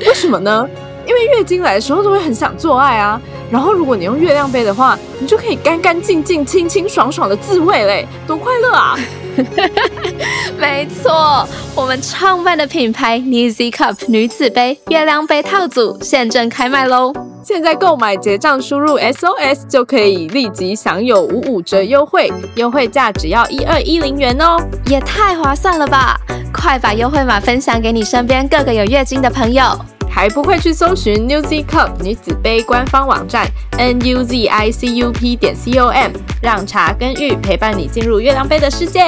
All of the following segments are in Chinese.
为什么呢？因为月经来的时候都会很想做爱啊。然后如果你用月亮杯的话，你就可以干干净净、清清爽爽的自慰嘞，多快乐啊！没错，我们创办的品牌 Nizzy Cup 女子杯月亮杯套组现正开卖喽！现在购买结账输入 SOS 就可以立即享有五五折优惠，优惠价只要一二一零元哦，也太划算了吧！快把优惠码分享给你身边各个有月经的朋友，还不会去搜寻 Newsy Cup 女子杯官方网站 n u z i c u p 点 c o m，让茶跟玉陪伴你进入月亮杯的世界。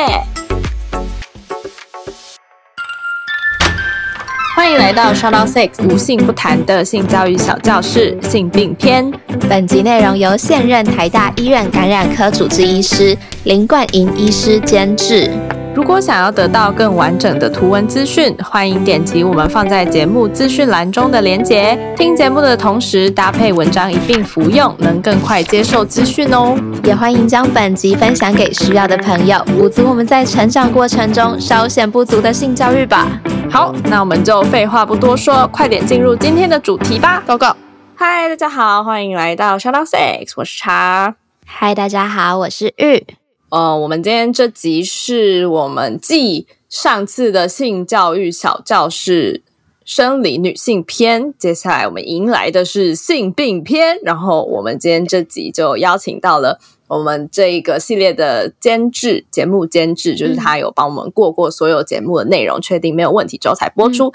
欢迎来到 s h o u t o u Six 无性不谈的性教育小教室性病篇。本集内容由现任台大医院感染科主治医师林冠莹医师监制。如果想要得到更完整的图文资讯，欢迎点击我们放在节目资讯栏中的连结。听节目的同时搭配文章一并服用，能更快接受资讯哦。也欢迎将本集分享给需要的朋友，补足我们在成长过程中稍显不足的性教育吧。好，那我们就废话不多说，快点进入今天的主题吧。Go Go！嗨，大家好，欢迎来到 Shout Out Sex，我是茶。嗨，大家好，我是玉。呃，我们今天这集是我们继上次的性教育小教室生理女性篇，接下来我们迎来的是性病篇。然后我们今天这集就邀请到了我们这一个系列的监制，节目监制就是他有帮我们过过所有节目的内容，确定没有问题之后才播出。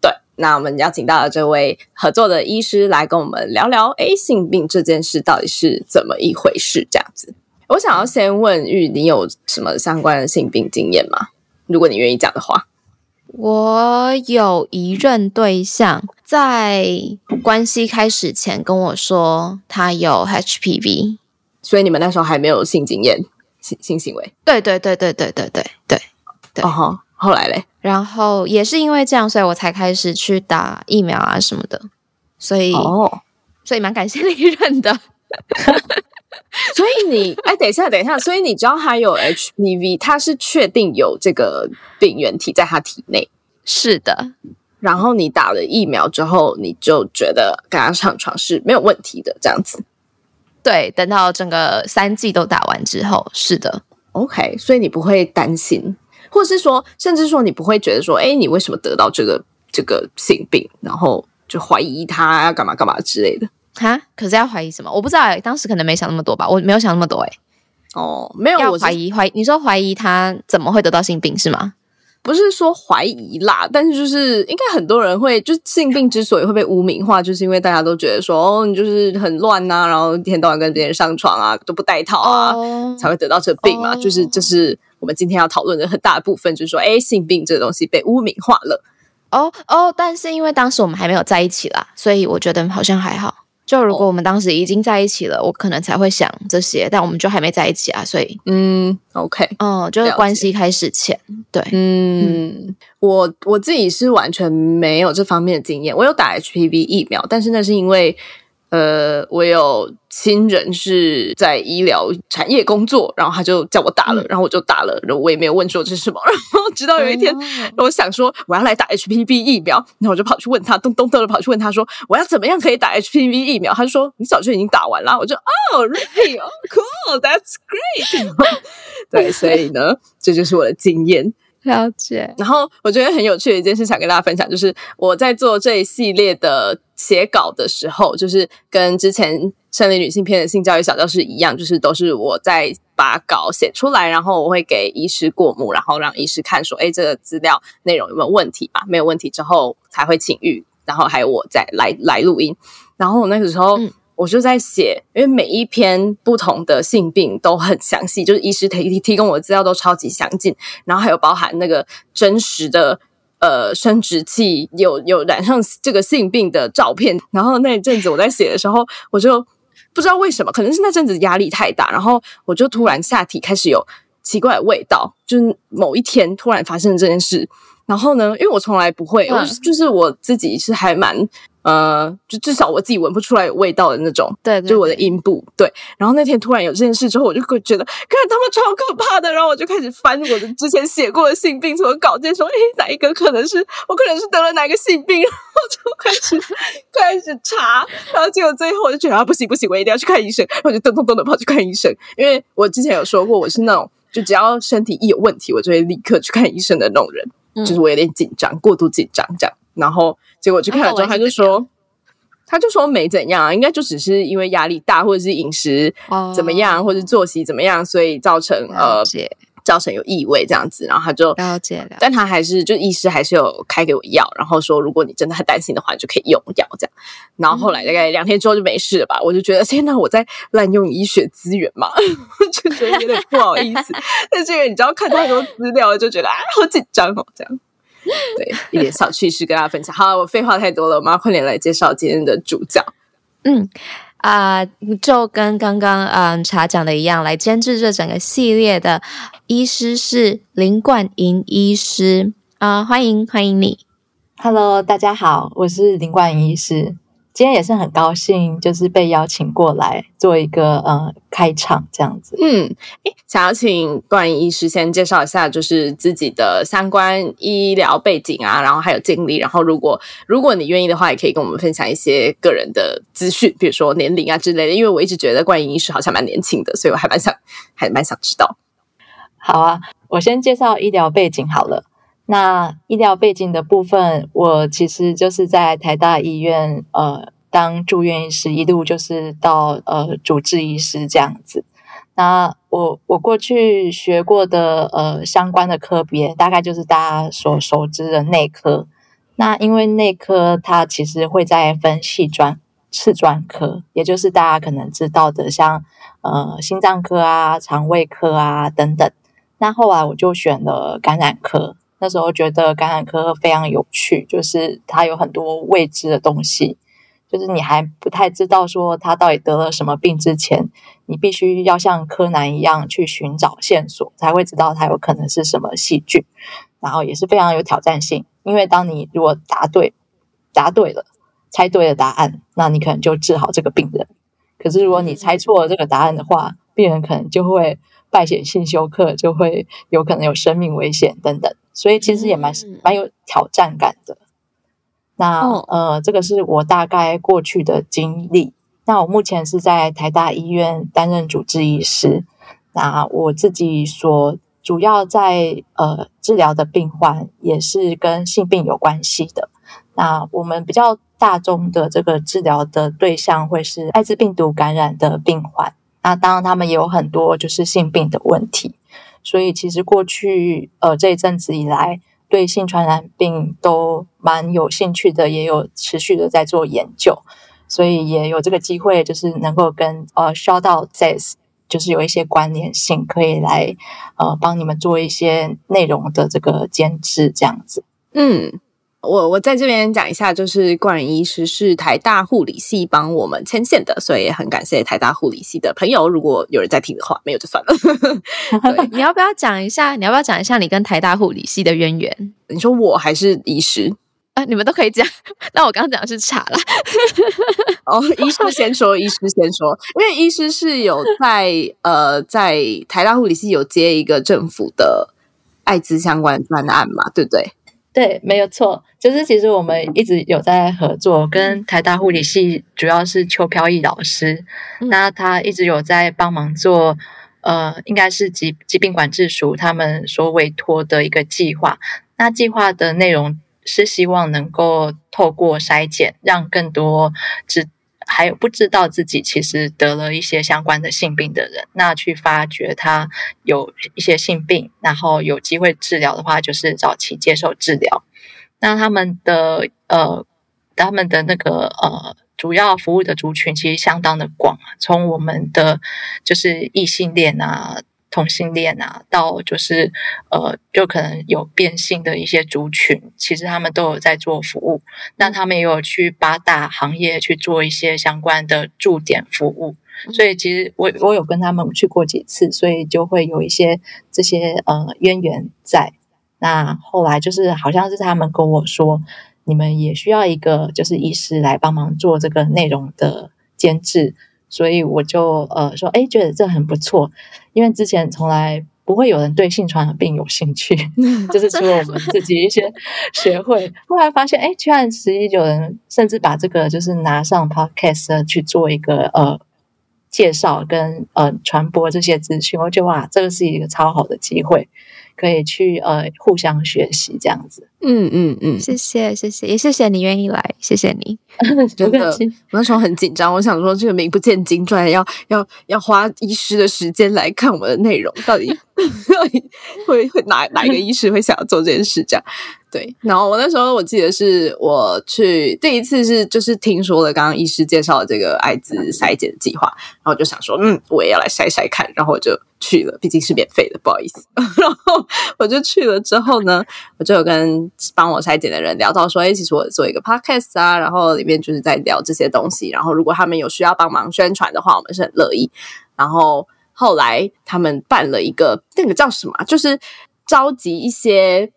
对，那我们邀请到了这位合作的医师来跟我们聊聊，哎，性病这件事到底是怎么一回事？这样子。我想要先问玉，你有什么相关的性病经验吗？如果你愿意讲的话，我有一任对象在关系开始前跟我说他有 HPV，所以你们那时候还没有性经验、性性行为。对对对对对对对对对。哦吼，后来嘞？然后也是因为这样，所以我才开始去打疫苗啊什么的。所以哦，所以蛮感谢 历任的。所以你哎，等一下，等一下，所以你知道他有 HPV，他是确定有这个病原体在他体内，是的。然后你打了疫苗之后，你就觉得跟他上床是没有问题的，这样子。对，等到整个三剂都打完之后，是的。OK，所以你不会担心，或是说，甚至说你不会觉得说，哎，你为什么得到这个这个性病，然后就怀疑他要干嘛干嘛之类的。哈，可是要怀疑什么？我不知道哎，当时可能没想那么多吧，我没有想那么多哎。哦，没有，要怀疑怀疑，你说怀疑他怎么会得到性病是吗？不是说怀疑啦，但是就是应该很多人会，就性病之所以会被污名化，就是因为大家都觉得说，哦，你就是很乱呐，然后一天到晚跟别人上床啊，都不带套啊，才会得到这病嘛。就是这是我们今天要讨论的很大的部分，就是说，哎，性病这个东西被污名化了。哦哦，但是因为当时我们还没有在一起啦，所以我觉得好像还好。就如果我们当时已经在一起了，我可能才会想这些，但我们就还没在一起啊，所以嗯，OK，嗯，就是关系开始前，对，嗯，我我自己是完全没有这方面的经验，我有打 HPV 疫苗，但是那是因为。呃，我有亲人是在医疗产业工作，然后他就叫我打了，然后我就打了，然后我也没有问说这是什么，然后直到有一天，我想说我要来打 HPV 疫苗，然后我就跑去问他，咚咚咚的跑去问他说我要怎么样可以打 HPV 疫苗？他就说你早就已经打完了，我就哦，really cool, that's great。对，所以呢，这就是我的经验。了解。然后我觉得很有趣的一件事，想跟大家分享，就是我在做这一系列的写稿的时候，就是跟之前生理女性篇的性教育小教室一样，就是都是我在把稿写出来，然后我会给医师过目，然后让医师看说，哎，这个资料内容有没有问题吧？没有问题之后，才会请预，然后还有我再来来录音。然后我那个时候。我就在写，因为每一篇不同的性病都很详细，就是医师提提供我的资料都超级详尽，然后还有包含那个真实的呃生殖器有有染上这个性病的照片。然后那一阵子我在写的时候，我就不知道为什么，可能是那阵子压力太大，然后我就突然下体开始有奇怪的味道，就是某一天突然发生了这件事。然后呢，因为我从来不会，我就是我自己是还蛮。呃，就至少我自己闻不出来有味道的那种，对，就我的阴部，对。然后那天突然有这件事之后，我就会觉得，看他们超可怕的。然后我就开始翻我的之前写过的性病什么稿件，说，诶，哪一个可能是我可能是得了哪个性病，然后就开始开始查。然后结果最后我就觉得啊，不行不行，我一定要去看医生。然后就咚咚咚的跑去看医生，因为我之前有说过，我是那种就只要身体一有问题，我就会立刻去看医生的那种人。就是我有点紧张，过度紧张这样。然后结果去看了之后，他就说，他就说没怎样，应该就只是因为压力大，或者是饮食怎么样，或者作息怎么样，所以造成呃造成有异味这样子。然后他就了解了，但他还是就医师还是有开给我药，然后说如果你真的很担心的话，你就可以用药这样。然后后来大概两天之后就没事了吧？我就觉得天哪，我在滥用医学资源嘛，就觉得有点不好意思。但是因为你知道看太多资料，就觉得啊好紧张哦，这样。对，一点小趣事跟大家分享。好，我废话太多了，我们要快点来介绍今天的主角。嗯啊，就跟刚刚嗯茶讲的一样，来监制这整个系列的医师是林冠莹医师啊，欢迎欢迎你。Hello，大家好，我是林冠莹医师。今天也是很高兴，就是被邀请过来做一个呃开场这样子。嗯，诶，想要请冠医师先介绍一下，就是自己的相关医疗背景啊，然后还有经历。然后，如果如果你愿意的话，也可以跟我们分享一些个人的资讯，比如说年龄啊之类的。因为我一直觉得冠医师好像蛮年轻的，所以我还蛮想还蛮想知道。好啊，我先介绍医疗背景好了。那医疗背景的部分，我其实就是在台大医院呃当住院医师，一路就是到呃主治医师这样子。那我我过去学过的呃相关的科别，大概就是大家所熟知的内科。那因为内科它其实会在分细专、次专科，也就是大家可能知道的，像呃心脏科啊、肠胃科啊等等。那后来我就选了感染科。那时候觉得感染科非常有趣，就是它有很多未知的东西，就是你还不太知道说他到底得了什么病之前，你必须要像柯南一样去寻找线索，才会知道它有可能是什么细菌。然后也是非常有挑战性，因为当你如果答对，答对了，猜对了答案，那你可能就治好这个病人。可是如果你猜错了这个答案的话，病人可能就会败血性休克，就会有可能有生命危险等等。所以其实也蛮蛮有挑战感的。那呃，这个是我大概过去的经历。那我目前是在台大医院担任主治医师。那我自己所主要在呃治疗的病患也是跟性病有关系的。那我们比较大众的这个治疗的对象会是艾滋病毒感染的病患。那当然他们也有很多就是性病的问题。所以其实过去呃这一阵子以来，对性传染病都蛮有兴趣的，也有持续的在做研究，所以也有这个机会，就是能够跟呃 shout out this，就是有一些关联性，可以来呃帮你们做一些内容的这个监制这样子，嗯。我我在这边讲一下，就是冠医师是台大护理系帮我们牵线的，所以也很感谢台大护理系的朋友。如果有人在听的话，没有就算了。你要不要讲一下？你要不要讲一下你跟台大护理系的渊源？你说我还是医师啊？你们都可以讲。那我刚刚讲的是茶啦。哦，医师先说，医师先说，因为医师是有在呃在台大护理系有接一个政府的艾滋相关专案嘛，对不对？对，没有错，就是其实我们一直有在合作，跟台大护理系主要是邱飘逸老师，那他一直有在帮忙做，呃，应该是疾疾病管制署他们所委托的一个计划。那计划的内容是希望能够透过筛检，让更多知还有不知道自己其实得了一些相关的性病的人，那去发觉他有一些性病，然后有机会治疗的话，就是早期接受治疗。那他们的呃，他们的那个呃，主要服务的族群其实相当的广，从我们的就是异性恋啊，同性恋啊，到就是呃，就可能有变性的一些族群，其实他们都有在做服务。那他们也有去八大行业去做一些相关的驻点服务。所以其实我我有跟他们去过几次，所以就会有一些这些呃渊源在。那后来就是好像是他们跟我说，你们也需要一个就是医师来帮忙做这个内容的监制。所以我就呃说，哎，觉得这很不错，因为之前从来不会有人对性传染病有兴趣，就是除了我们自己一些 学会，后来发现，哎，居然实际有人甚至把这个就是拿上 podcast 去做一个呃介绍跟呃传播这些资讯，我觉得哇，这个是一个超好的机会。可以去呃互相学习这样子，嗯嗯嗯，谢谢谢谢，也谢谢你愿意来，谢谢你。真的，我那时候很紧张，我想说这个名不见经传，要要要花医师的时间来看我们的内容，到底 到底会会哪哪一个医师会想要做这件事？这样对。然后我那时候我记得是我去第一次是就是听说了刚刚医师介绍的这个艾滋筛检计划，然后就想说嗯，我也要来筛筛看，然后我就。去了，毕竟是免费的，不好意思。然后我就去了之后呢，我就有跟帮我筛检的人聊到说，哎，其实我做一个 podcast 啊，然后里面就是在聊这些东西。然后如果他们有需要帮忙宣传的话，我们是很乐意。然后后来他们办了一个那个叫什么，就是召集一些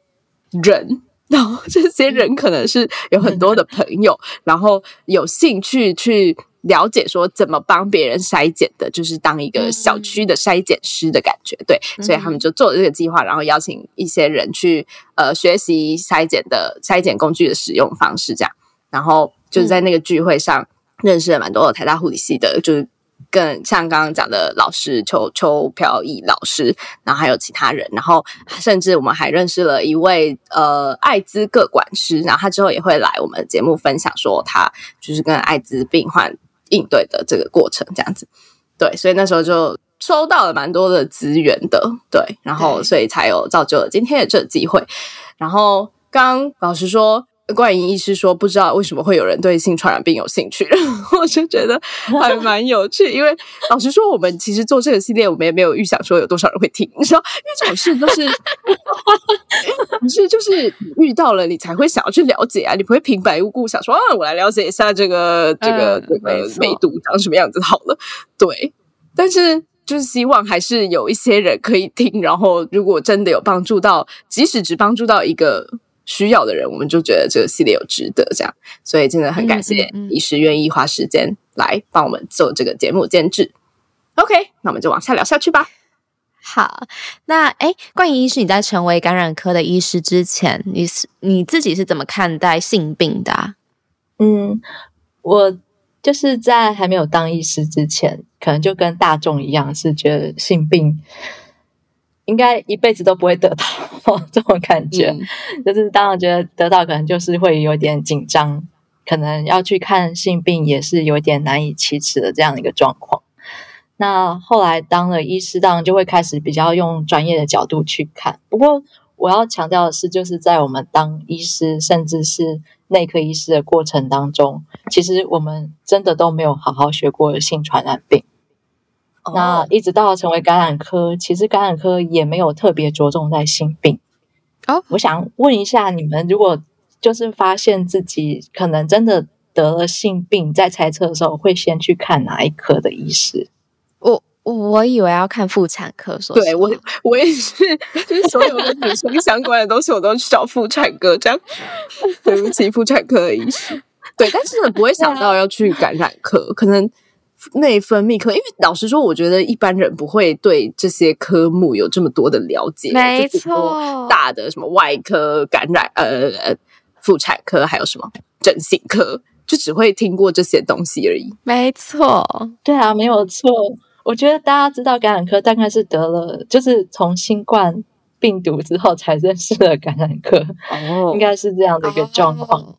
人，然后这些人可能是有很多的朋友，然后有兴趣去。了解说怎么帮别人筛检的，就是当一个小区的筛检师的感觉，对，所以他们就做了这个计划，然后邀请一些人去呃学习筛检的筛检工具的使用方式，这样，然后就是在那个聚会上认识了蛮多的台大护理系的，就是更像刚刚讲的老师邱邱飘逸老师，然后还有其他人，然后甚至我们还认识了一位呃艾滋各管师，然后他之后也会来我们节目分享说他就是跟艾滋病患。应对的这个过程，这样子，对，所以那时候就收到了蛮多的资源的，对，然后所以才有造就了今天的这个机会。然后刚老师说。冠莹医师说：“不知道为什么会有人对性传染病有兴趣，我就觉得还蛮有趣。因为老实说，我们其实做这个系列，我们也没有预想说有多少人会听。你知道，因为这种事都是，你是 就是遇到了，你才会想要去了解啊。你不会平白无故想说啊，我来了解一下这个这个这个梅毒长什么样子好了。对，但是就是希望还是有一些人可以听。然后，如果真的有帮助到，即使只帮助到一个。”需要的人，我们就觉得这个系列有值得这样，所以真的很感谢医师愿意花时间来帮我们做这个节目监制。OK，那我们就往下聊下去吧。好，那哎，关于医师，你在成为感染科的医师之前，你是你自己是怎么看待性病的？嗯，我就是在还没有当医师之前，可能就跟大众一样，是觉得性病。应该一辈子都不会得到 这种感觉，就是当然觉得得到可能就是会有点紧张，可能要去看性病也是有点难以启齿的这样一个状况。那后来当了医师，当然就会开始比较用专业的角度去看。不过我要强调的是，就是在我们当医师，甚至是内科医师的过程当中，其实我们真的都没有好好学过性传染病。那一直到成为感染科，其实感染科也没有特别着重在性病。哦，我想问一下你们，如果就是发现自己可能真的得了性病，在猜测的时候，会先去看哪一科的医师？我我以为要看妇产科，说对我我也是，就是所有跟女生相关的东西，我都去找妇产科。这样，对不起，妇产科的医师。对，但是不会想到要去感染科，可能。内分泌科，因为老实说，我觉得一般人不会对这些科目有这么多的了解。没错，大的什么外科、感染、呃、妇产科，还有什么整形科，就只会听过这些东西而已。没错，对啊，没有错。我觉得大家知道感染科，大概是得了，就是从新冠病毒之后才认识了感染科。哦，应该是这样的一个状况。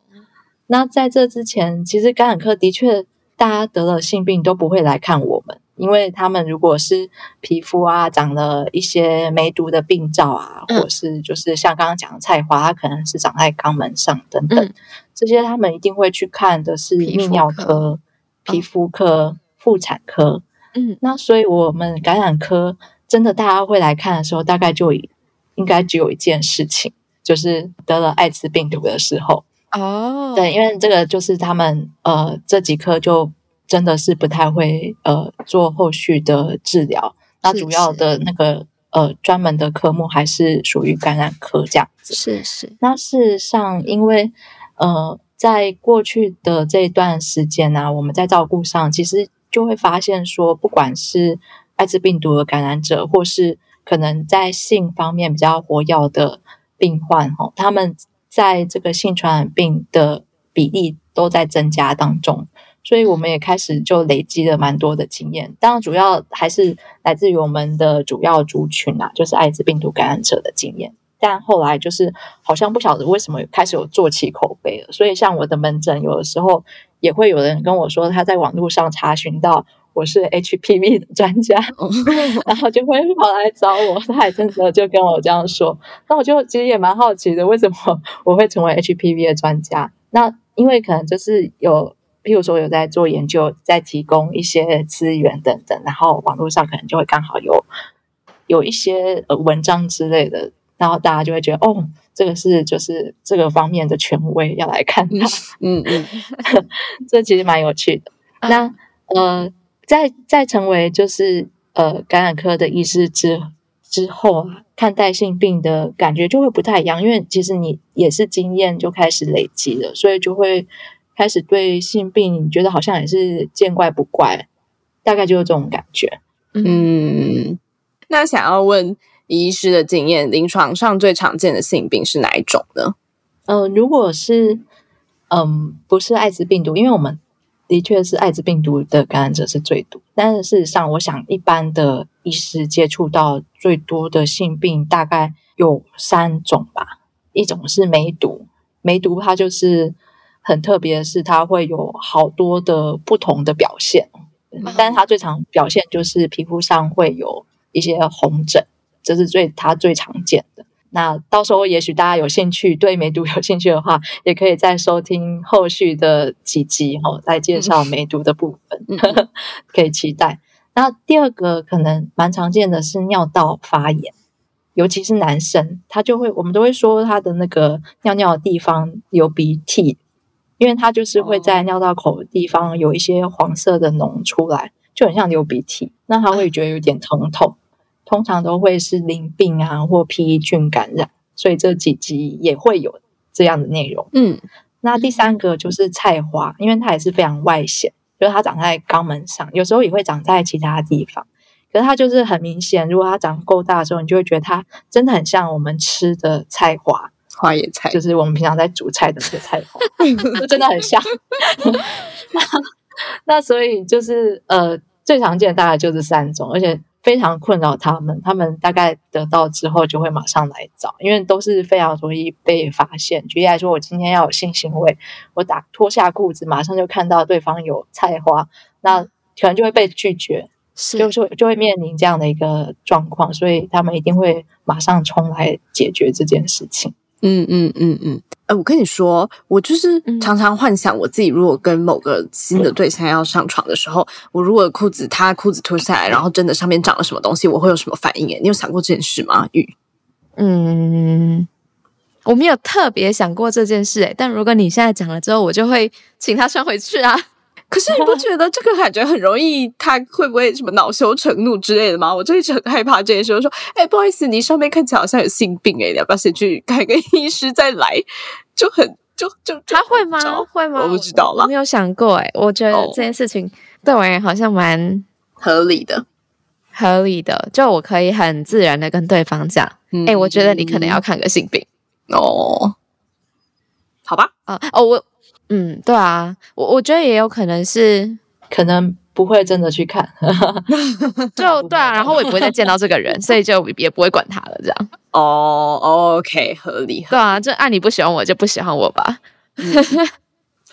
那在这之前，其实感染科的确。大家得了性病都不会来看我们，因为他们如果是皮肤啊长了一些梅毒的病灶啊，或是就是像刚刚讲的菜花，它可能是长在肛门上等等，这些他们一定会去看的是泌尿科、皮肤科、妇产科。嗯，那所以我们感染科真的大家会来看的时候，大概就应该只有一件事情，就是得了艾滋病毒的时候。哦，对，因为这个就是他们呃这几科就真的是不太会呃做后续的治疗，那主要的那个呃专门的科目还是属于感染科这样子。是是，那事实上，因为呃在过去的这一段时间呢、啊，我们在照顾上其实就会发现说，不管是艾滋病毒的感染者，或是可能在性方面比较活跃的病患，哈，他们在这个性传染病的比例都在增加当中，所以我们也开始就累积了蛮多的经验。当然，主要还是来自于我们的主要族群啊，就是艾滋病毒感染者的经验。但后来就是好像不晓得为什么开始有做起口碑了，所以像我的门诊，有的时候也会有人跟我说他在网络上查询到我是 HPV 的专家，然后就会跑来找我，他还真的就跟我这样说。那我就其实也蛮好奇的，为什么我会成为 HPV 的专家？那因为可能就是有，譬如说有在做研究，在提供一些资源等等，然后网络上可能就会刚好有有一些呃文章之类的，然后大家就会觉得哦，这个是就是这个方面的权威要来看他，嗯嗯，这其实蛮有趣的。那呃，在在成为就是呃感染科的医师之之后啊，看待性病的感觉就会不太一样，因为其实你也是经验就开始累积了，所以就会开始对性病觉得好像也是见怪不怪，大概就是这种感觉。嗯，那想要问医师的经验，临床上最常见的性病是哪一种呢？呃，如果是嗯不是艾滋病毒，因为我们的确是艾滋病毒的感染者是最多，但是事实上，我想一般的医师接触到最多的性病大概有三种吧。一种是梅毒，梅毒它就是很特别的是，它会有好多的不同的表现，但是它最常表现就是皮肤上会有一些红疹，这是最它最常见的。那到时候也许大家有兴趣，对梅毒有兴趣的话，也可以再收听后续的几集哦，再介绍梅毒的部分，可以期待。那第二个可能蛮常见的是尿道发炎，尤其是男生，他就会我们都会说他的那个尿尿的地方流鼻涕，因为他就是会在尿道口的地方有一些黄色的脓出来，就很像流鼻涕，那他会觉得有点疼痛。通常都会是淋病啊或披菌感染，所以这几集也会有这样的内容。嗯，那第三个就是菜花，因为它也是非常外显，就是它长在肛门上，有时候也会长在其他地方。可是它就是很明显，如果它长够大的时候，你就会觉得它真的很像我们吃的菜花，花野菜就是我们平常在煮菜的那个菜花，真的很像。那那所以就是呃，最常见的大概就是三种，而且。非常困扰他们，他们大概得到之后就会马上来找，因为都是非常容易被发现。举例来说，我今天要有性行为，我打脱下裤子，马上就看到对方有菜花，那可能就会被拒绝，就是就会面临这样的一个状况，所以他们一定会马上冲来解决这件事情。嗯嗯嗯嗯，哎，我跟你说，我就是常常幻想我自己如果跟某个新的对象要上床的时候，我如果裤子他裤子脱下来，然后真的上面长了什么东西，我会有什么反应？哎，你有想过这件事吗？玉，嗯，我没有特别想过这件事，哎，但如果你现在讲了之后，我就会请他穿回去啊。可是你不觉得这个感觉很容易？他会不会什么恼羞成怒之类的吗？我就一直很害怕这件事。我说：“哎，不好意思，你上面看起来好像有性病哎，你要不要先去看个医师再来？”就很就就他会吗？会吗？我不知道了，没有想过哎。我觉得这件事情对我而言好像蛮合理的，合理的。就我可以很自然的跟对方讲：“哎，我觉得你可能要看个性病哦。”好吧，啊哦我。嗯，对啊，我我觉得也有可能是，可能不会真的去看，就对啊，然后我也不会再见到这个人，所以就也不会管他了，这样。哦，OK，合理。对啊，就按你不喜欢我就不喜欢我吧。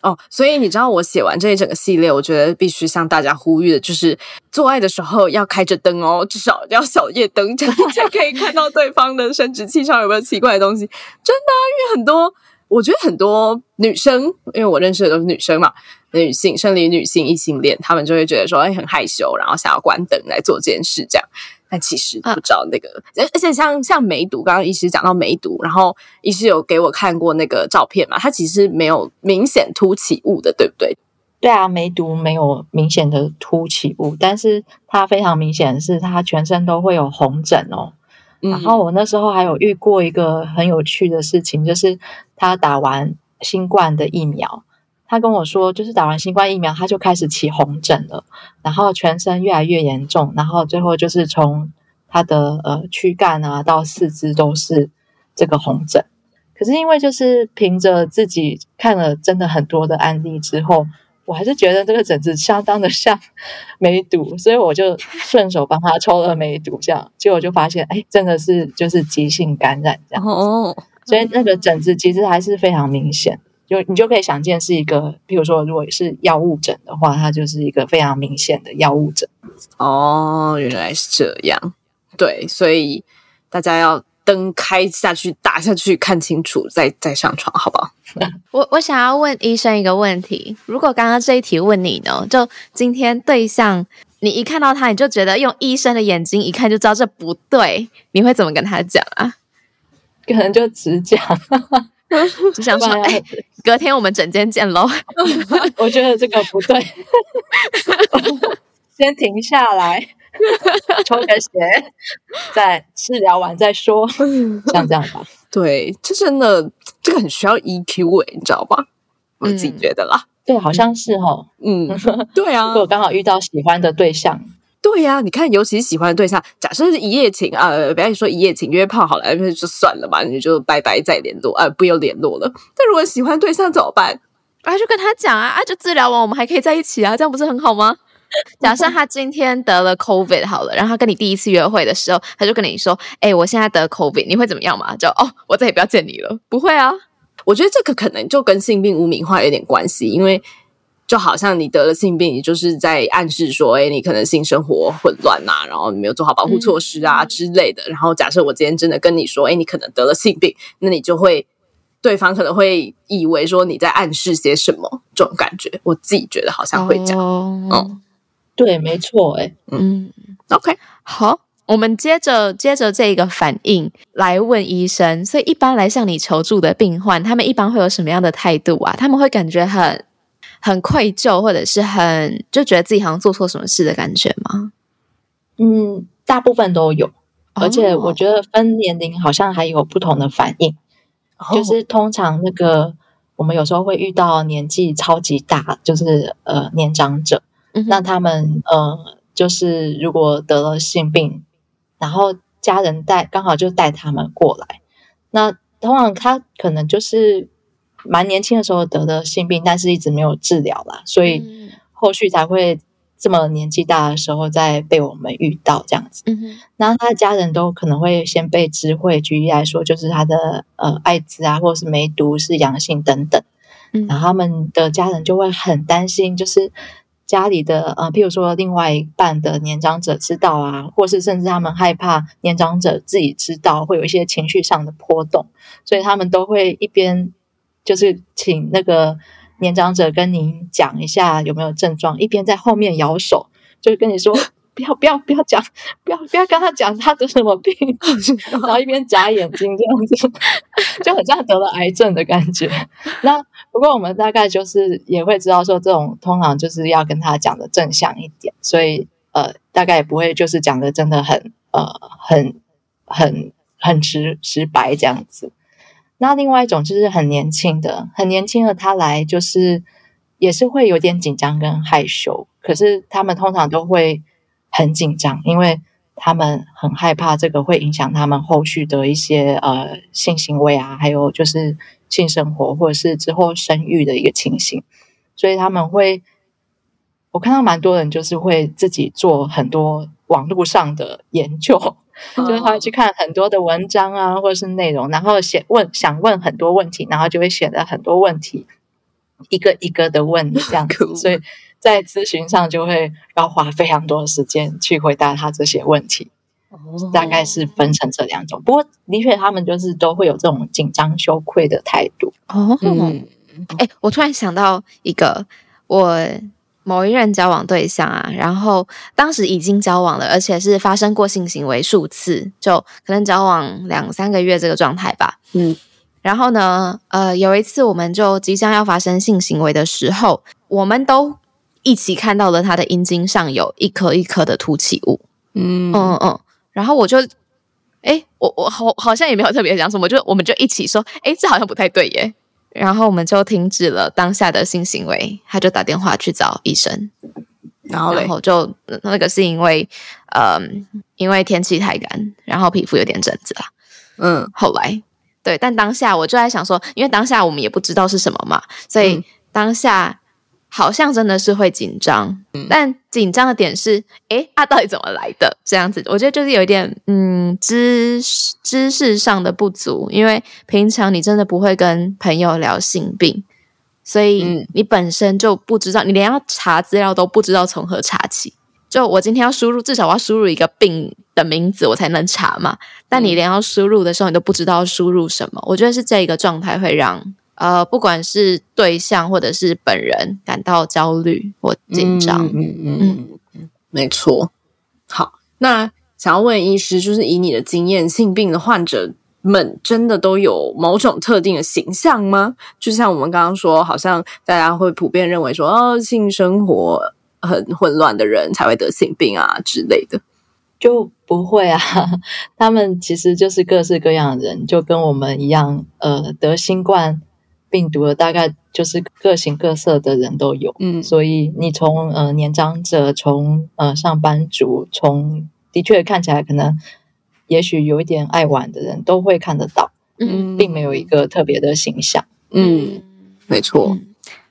哦，所以你知道我写完这一整个系列，我觉得必须向大家呼吁的，就是做爱的时候要开着灯哦，至少要小夜灯，这样 才可以看到对方的生殖器上有没有奇怪的东西。真的，因为很多。我觉得很多女生，因为我认识的都是女生嘛，女性生理女性异性恋，她们就会觉得说，哎，很害羞，然后想要关灯来做这件事，这样。但其实不知道那个，而而且像像梅毒，刚刚医师讲到梅毒，然后医师有给我看过那个照片嘛，它其实没有明显凸起物的，对不对？对啊，梅毒没有明显的凸起物，但是它非常明显的是，它全身都会有红疹哦。然后我那时候还有遇过一个很有趣的事情，就是他打完新冠的疫苗，他跟我说，就是打完新冠疫苗，他就开始起红疹了，然后全身越来越严重，然后最后就是从他的呃躯干啊到四肢都是这个红疹。可是因为就是凭着自己看了真的很多的案例之后。我还是觉得这个疹子相当的像梅毒，所以我就顺手帮他抽了梅毒，这样结果就发现，哎，真的是就是急性感染这样。哦，所以那个疹子其实还是非常明显，就你就可以想见是一个，比如说如果是药物疹的话，它就是一个非常明显的药物疹。哦，原来是这样，对，所以大家要。灯开下去，打下去，看清楚，再再上床，好不好？我我想要问医生一个问题：如果刚刚这一题问你呢？就今天对象，你一看到他，你就觉得用医生的眼睛一看就知道这不对，你会怎么跟他讲啊？可能就只讲，只想说，哎，隔天我们整间见喽。我觉得这个不对，先停下来。抽个血，再治疗完再说，像这样吧。对，这真的这个很需要 EQ 诶，你知道吧？我自己觉得啦。对，好像是哈。嗯，对啊。如果刚好遇到喜欢的对象，对呀，你看，尤其是喜欢的对象，假设是一夜情啊，不要说一夜情约炮好了，就算了吧，你就拜拜再联络啊，不要联络了。但如果喜欢对象怎么办？啊，就跟他讲啊，啊，就治疗完我们还可以在一起啊，这样不是很好吗？假设他今天得了 COVID 好了，然后他跟你第一次约会的时候，他就跟你说：“哎，我现在得 COVID，你会怎么样嘛？”就哦，我再也不要见你了。不会啊，我觉得这个可能就跟性病污名化有点关系，因为就好像你得了性病，你就是在暗示说：“哎，你可能性生活混乱呐，然后你没有做好保护措施啊之类的。”然后假设我今天真的跟你说：“哎，你可能得了性病”，那你就会对方可能会以为说你在暗示些什么，这种感觉，我自己觉得好像会这样，嗯。对，没错，哎，嗯，OK，好，我们接着接着这个反应来问医生。所以，一般来向你求助的病患，他们一般会有什么样的态度啊？他们会感觉很很愧疚，或者是很就觉得自己好像做错什么事的感觉吗？嗯，大部分都有，而且我觉得分年龄好像还有不同的反应。就是通常那个我们有时候会遇到年纪超级大，就是呃年长者。那他们呃，就是如果得了性病，然后家人带刚好就带他们过来，那通常他可能就是蛮年轻的时候得的性病，但是一直没有治疗啦，所以后续才会这么年纪大的时候再被我们遇到这样子。嗯那他的家人都可能会先被知会，举例来说，就是他的呃艾滋啊，或者是梅毒是阳性等等，然后他们的家人就会很担心，就是。家里的呃，譬如说另外一半的年长者知道啊，或是甚至他们害怕年长者自己知道，会有一些情绪上的波动，所以他们都会一边就是请那个年长者跟您讲一下有没有症状，一边在后面摇手，就跟你说。不要不要不要讲，不要不要跟他讲他得什么病，然后一边眨眼睛这样子，就很像得了癌症的感觉。那不过我们大概就是也会知道说，这种通常就是要跟他讲的正向一点，所以呃，大概也不会就是讲的真的很呃很很很直直白这样子。那另外一种就是很年轻的，很年轻的他来就是也是会有点紧张跟害羞，可是他们通常都会。很紧张，因为他们很害怕这个会影响他们后续的一些呃性行为啊，还有就是性生活或者是之后生育的一个情形，所以他们会，我看到蛮多人就是会自己做很多网络上的研究，就是他会去看很多的文章啊，或者是内容，然后写问想问很多问题，然后就会写了很多问题，一个一个的问这样子，所以。在咨询上就会要花非常多的时间去回答他这些问题，大概是分成这两种。不过的确，他们就是都会有这种紧张、羞愧的态度。哦，哎，我突然想到一个，我某一任交往对象啊，然后当时已经交往了，而且是发生过性行为数次，就可能交往两三个月这个状态吧。嗯，然后呢，呃，有一次我们就即将要发生性行为的时候，我们都一起看到了他的阴茎上有一颗一颗的凸起物。嗯嗯嗯嗯，然后我就，哎，我我好好像也没有特别讲什么，就我们就一起说，哎，这好像不太对耶。然后我们就停止了当下的性行为，他就打电话去找医生，然后然，后就那个是因为，嗯，因为天气太干，然后皮肤有点疹子啦。嗯后来，对，但当下我就在想说，因为当下我们也不知道是什么嘛，所以嗯当下好像真的是会紧张，但紧张的点是，诶，啊，到底怎么来的？这样子，我觉得就是有一点，嗯，知识知识上的不足，因为平常你真的不会跟朋友聊性病。所以嗯你本身就不知道，你连要查资料都不知道从何查起。就我今天要输入，至少我要输入一个病的名字，我才能查嘛。但你连要输入的时候，你都不知道输入什么。我觉得是这一个状态会让呃，不管是对象或者是本人感到焦虑或紧张。嗯嗯嗯没错。好，那想要问医师，就是以你的经验，性病的患者们真的都有某种特定的形象吗？就像我们刚刚说，好像大家会普遍认为说，哦，性生活很混乱的人才会得性病啊之类的。就不会啊，他们其实就是各式各样的人，就跟我们一样，呃，得新冠病毒的大概就是各形各色的人都有。嗯所以你从呃年长者，从呃上班族，从的确看起来可能也许有一点爱玩的人都会看得到，嗯并没有一个特别的形象。嗯，没错。嗯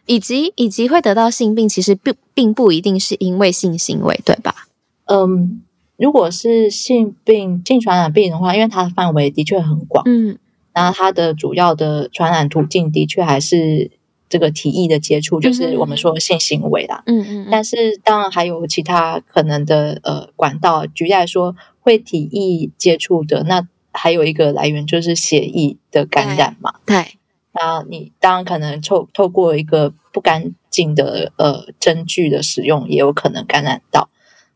以及以及会得到性病，其实并并不一定是因为性行为，对吧？嗯，如果是性病、性传染病的话，因为它的范围的确很广，嗯那它的主要的传染途径的确还是这个体液的接触，就是我们说性行为啦。嗯嗯但是当然还有其他可能的呃管道，举例来说，会体液接触的，那还有一个来源就是血液的感染嘛。对，那你当然可能透透过一个不干净的呃针具的使用，也有可能感染到。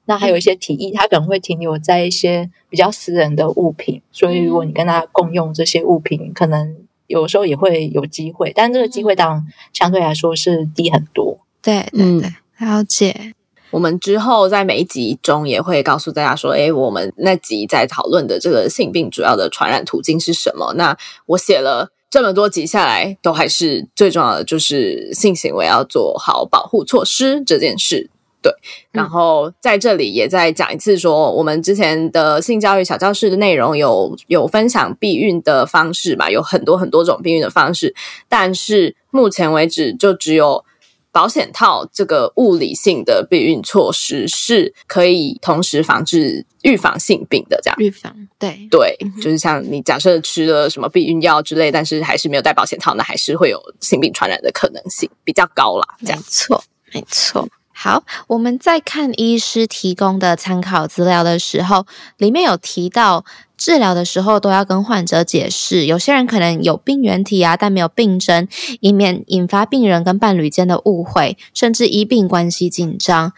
那还有一些提议，它可能会停留在一些比较私人的物品，所以如果你跟他共用这些物品，可能有时候也会有机会，但这个机会当然相对来说是低很多。对对对，了解。我们之后在每一集中也会告诉大家说，诶，我们那集在讨论的这个性病主要的传染途径是什么？那我写了这么多集下来，都还是最重要的就是性行为要做好保护措施这件事。对，然后在这里也再讲一次说，我们之前的性教育小教室的内容有有分享避孕的方式嘛，有很多很多种避孕的方式，但是目前为止就只有保险套这个物理性的避孕措施是可以同时防治预防性病的，这样。预防对对，就是像你假设吃了什么避孕药之类，但是还是没有戴保险套，那还是会有性病传染的可能性比较高啦。这没样，错，没错。好，我们在看医师提供的参考资料的时候，里面有提到治疗的时候都要跟患者解释，有些人可能有病原体啊，但没有病征，以免引发病人跟伴侣间的误会，甚至医病关系紧张。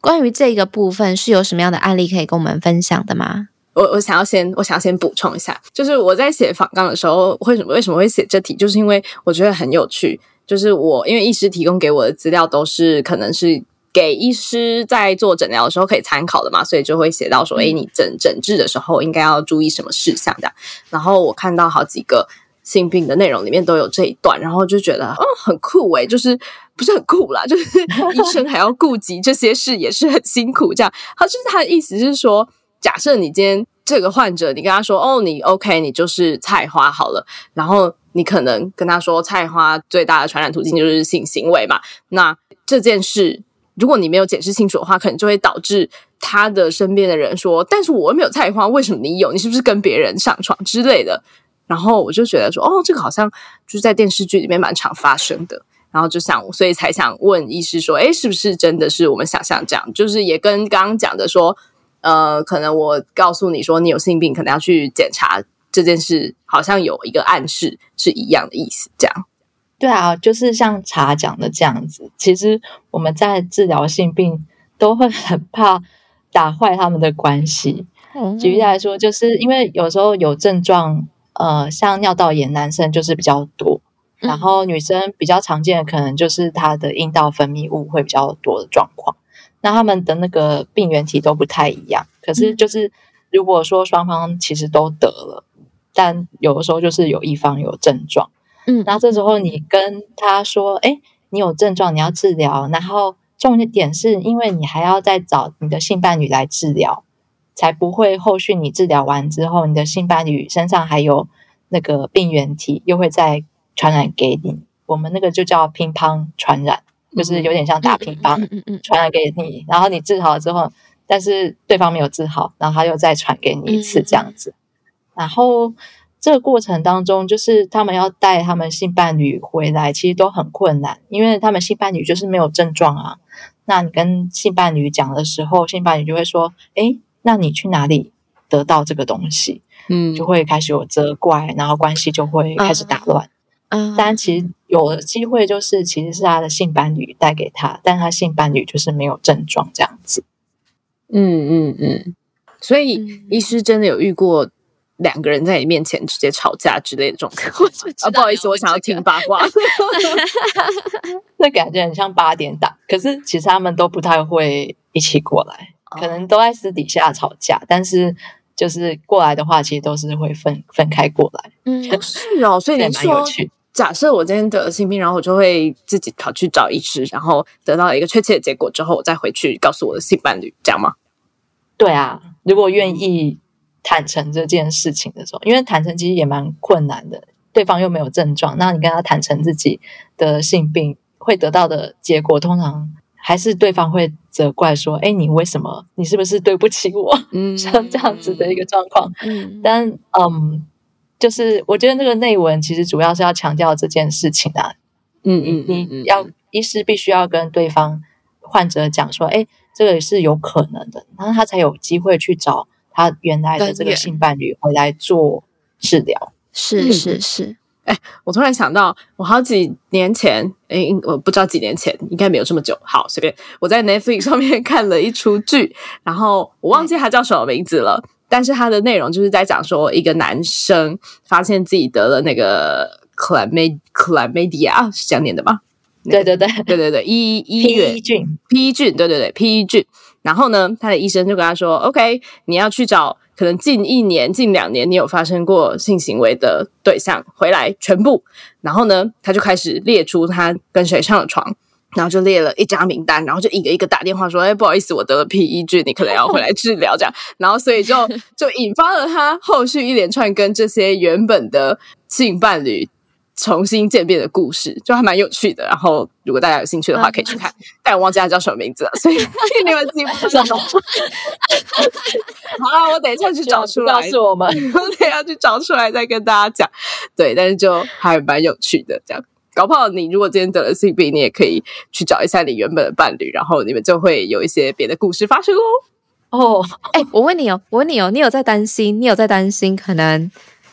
关于这个部分，是有什么样的案例可以跟我们分享的吗？我我想要先我想要先补充一下，就是我在写访纲的时候，为什么为什么会写这题，就是因为我觉得很有趣。就是我因为医师提供给我的资料都是可能是给医师在做诊疗的时候可以参考的嘛，所以就会写到说，诶，你诊诊治的时候应该要注意什么事项这样。然后我看到好几个性病的内容里面都有这一段，然后就觉得哦很酷诶，就是不是很酷啦，就是医生还要顾及这些事也是很辛苦这样。他就是他的意思是说，假设你今天这个患者，你跟他说哦，你 OK，你就是菜花好了，然后你可能跟他说菜花最大的传染途径就是性行为嘛，那这件事。如果你没有解释清楚的话，可能就会导致他的身边的人说：“但是我又没有菜花，为什么你有？你是不是跟别人上床之类的？”然后我就觉得说：“哦，这个好像就是在电视剧里面蛮常发生的。”然后就想，所以才想问医师说：“诶，是不是真的是我们想象这样？就是也跟刚刚讲的说，呃，可能我告诉你说你有性病，可能要去检查这件事，好像有一个暗示是一样的意思，这样。”对啊，就是像茶讲的这样子，其实我们在治疗性病都会很怕打坏他们的关系。举例来说，就是因为有时候有症状，呃，像尿道炎，男生就是比较多，然后女生比较常见的可能就是她的阴道分泌物会比较多的状况。那他们的那个病原体都不太一样，可是就是如果说双方其实都得了，但有的时候就是有一方有症状，嗯，那这时候你跟他说，哎，你有症状，你要治疗，然后重点是因为你还要再找你的性伴侣来治疗，才不会后续你治疗完之后，你的性伴侣身上还有那个病原体，又会再传染给你。我们那个就叫乒乓传染。就是有点像打乒乓，嗯嗯传染给你，然后你治好了之后，但是对方没有治好，然后他又再传给你一次这样子。然后这个过程当中，就是他们要带他们性伴侣回来，其实都很困难，因为他们性伴侣就是没有症状啊。那你跟性伴侣讲的时候，性伴侣就会说：“哎，那你去哪里得到这个东西？”嗯，就会开始有责怪，然后关系就会开始打乱。嗯，但其实有的机会就是其实是他的性伴侣带给他，但他性伴侣就是没有症状这样子。嗯嗯嗯，所以医师真的有遇过两个人在你面前直接吵架之类的这种 情况啊？不好意思，我想要听八卦。那感觉很像八点档，可是其实他们都不太会一起过来，可能都在私底下吵架，但是就是过来的话，其实都是会分分开过来。嗯，是哦，所以你说。假设我今天得了性病，然后我就会自己跑去找医师，然后得到一个确切的结果之后，我再回去告诉我的性伴侣，这样吗？对啊，如果愿意坦诚这件事情的时候，因为坦诚其实也蛮困难的，对方又没有症状，那你跟他坦诚自己的性病，会得到的结果，通常还是对方会责怪说：“哎，你为什么？你是不是对不起我？”嗯，像这样子的一个状况。嗯，但嗯。就是我觉得那个内文其实主要是要强调这件事情啊，嗯嗯，你要医师必须要跟对方患者讲说，哎，这个是有可能的，然后他才有机会去找他原来的这个性伴侣回来做治疗。是是是，哎，我突然想到，我好几年前，哎，我不知道几年前，应该没有这么久。好，随便，我在 Netflix 上面看了一出剧，然后我忘记它叫什么名字了。但是它的内容就是在讲说，一个男生发现自己得了那个 chlamydia，是这样念的吗？对对对对对对，医医院菌，P 菌，对对对，P 菌。然后呢，他的医生就跟他说：“OK，你要去找可能近一年、近两年你有发生过性行为的对象回来全部。”然后呢，他就开始列出他跟谁上了床。然后就列了一张名单，然后就一个一个打电话说：“哎，不好意思，我得了 P E 菌，你可能要回来治疗。”这样，然后所以就就引发了他后续一连串跟这些原本的性伴侣重新见面的故事，就还蛮有趣的。然后如果大家有兴趣的话，可以去看。但我忘记他叫什么名字了，所以 你们自己不住。好了，我等一下去找出来，告诉我们，我等下去找出来再跟大家讲。对，但是就还蛮有趣的，这样。搞不好你如果今天得了性病，你也可以去找一下你原本的伴侣，然后你们就会有一些别的故事发生哦。哦，哎，我问你哦，我问你哦，你有在担心？你有在担心？可能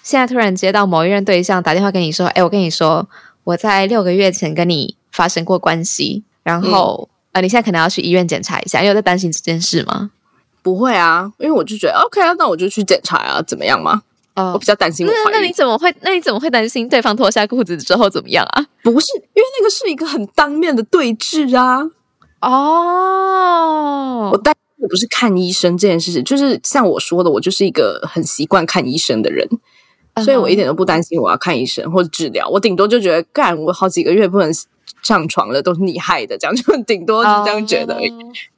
现在突然接到某一任对象打电话跟你说：“哎，我跟你说，我在六个月前跟你发生过关系，然后呃，你现在可能要去医院检查一下。”你有在担心这件事吗？不会啊，因为我就觉得 OK 啊，那我就去检查啊，怎么样吗？我比较担心。那那你怎么会？那你怎么会担心对方脱下裤子之后怎么样啊？不是，因为那个是一个很当面的对峙啊。哦，我担我不是看医生这件事情，就是像我说的，我就是一个很习惯看医生的人，所以我一点都不担心我要看医生或者治疗。我顶多就觉得，干我好几个月不能上床了，都是你害的，这样 就顶多是这样觉得而已。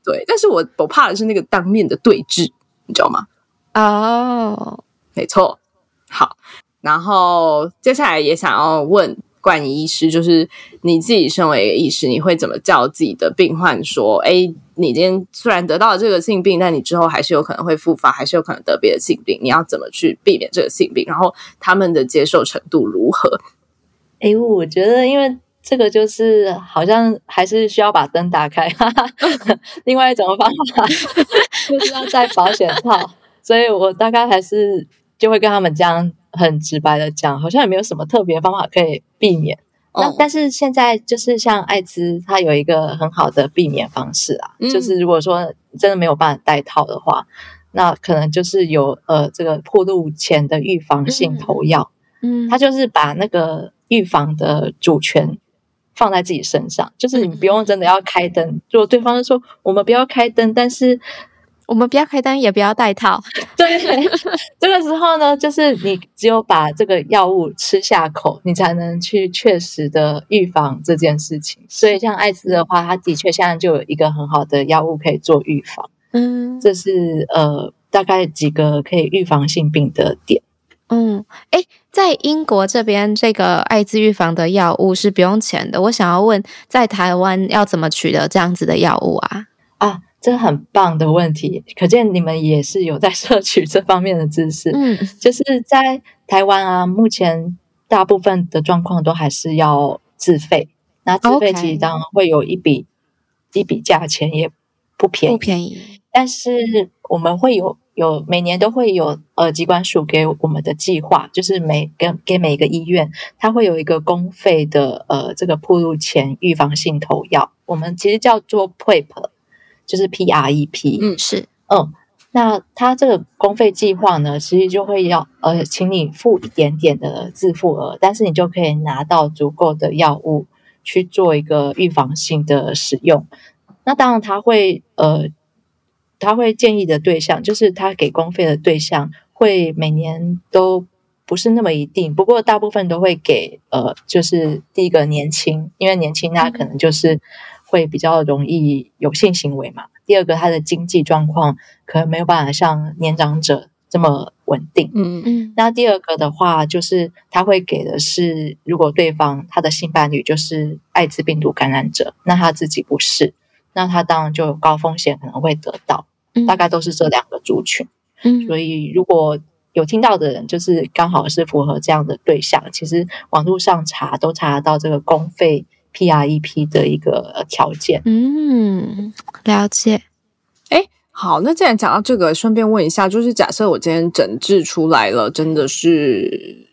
对，但是我我怕的是那个当面的对峙，你知道吗？哦，没错。好，然后接下来也想要问冠医师，就是你自己身为一个医师，你会怎么叫自己的病患说：“哎，你今天虽然得到了这个性病，但你之后还是有可能会复发，还是有可能得别的性病，你要怎么去避免这个性病？然后他们的接受程度如何？”哎，我觉得因为这个就是好像还是需要把灯打开，哈哈另外一种方法就是要戴保险套，所以我大概还是。就会跟他们这样很直白的讲，好像也没有什么特别方法可以避免。那哦但是现在就是像艾滋，它有一个很好的避免方式啊，嗯。就是如果说真的没有办法戴套的话，那可能就是有呃这个破路前的预防性投药，嗯，它就是把那个预防的主权放在自己身上，就是你不用真的要开灯。如果对方就说我们不要开灯，但是我们不要开灯，也不要戴套。对，这个时候呢，就是你只有把这个药物吃下口，你才能去确实的预防这件事情。所以像艾滋的话，它的确现在就有一个很好的药物可以做预防，嗯这是呃大概几个可以预防性病的点。嗯，哎，在英国这边，这个艾滋预防的药物是不用钱的。我想要问，在台湾要怎么取得这样子的药物啊？啊，这很棒的问题，可见你们也是有在摄取这方面的知识。嗯就是在台湾啊，目前大部分的状况都还是要自费，那自费其实当然会有一笔一笔价钱，也不便宜。不便宜。但是我们会有有每年都会有呃机关署给我们的计划，就是每给给每个医院，它会有一个公费的呃这个铺路前预防性投药，我们其实叫做 PrEP，就是 P R E P，嗯是，嗯，那它这个公费计划呢，其实就会要呃，请你付一点点的自付额，但是你就可以拿到足够的药物去做一个预防性的使用。那当然，他会呃，他会建议的对象，就是他给公费的对象，会每年都不是那么一定，不过大部分都会给呃，就是第一个年轻，因为年轻他可能就是会比较容易有性行为嘛。第二个，他的经济状况可能没有办法像年长者这么稳定。嗯嗯那第二个的话，就是他会给的是，如果对方他的性伴侣就是艾滋病毒感染者，那他自己不是，那他当然就有高风险可能会得到，嗯大概都是这两个族群。嗯所以如果有听到的人，就是刚好是符合这样的对象，其实网络上查都查得到这个公费 PREP 的一个呃条件。嗯，了解。好，那既然讲到这个，顺便问一下，就是假设我今天诊治出来了，真的是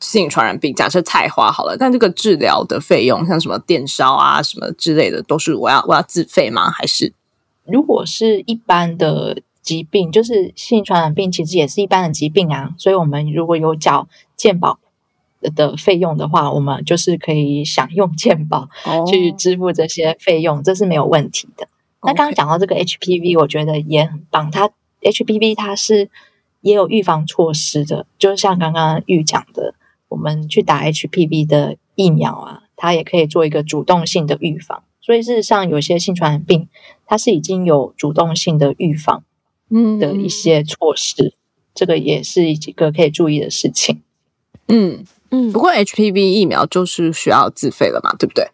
性传染病，假设菜花好了，但这个治疗的费用，像什么电烧啊什么之类的，都是我要我要自费吗？还是如果是一般的疾病，就是性传染病，其实也是一般的疾病啊。所以，我们如果有缴健保的费用的话，我们就是可以享用健保哦去支付这些费用，这是没有问题的。那刚刚讲到这个 HPV，我觉得也很棒。它 HPV 它是也有预防措施的，就是像刚刚玉讲的，我们去打 HPV 的疫苗啊，它也可以做一个主动性的预防。所以事实上，有些性传染病它是已经有主动性的预防嗯的一些措施，这个也是一个可以注意的事情。嗯，嗯不过 HPV 疫苗就是需要自费了嘛，对不对？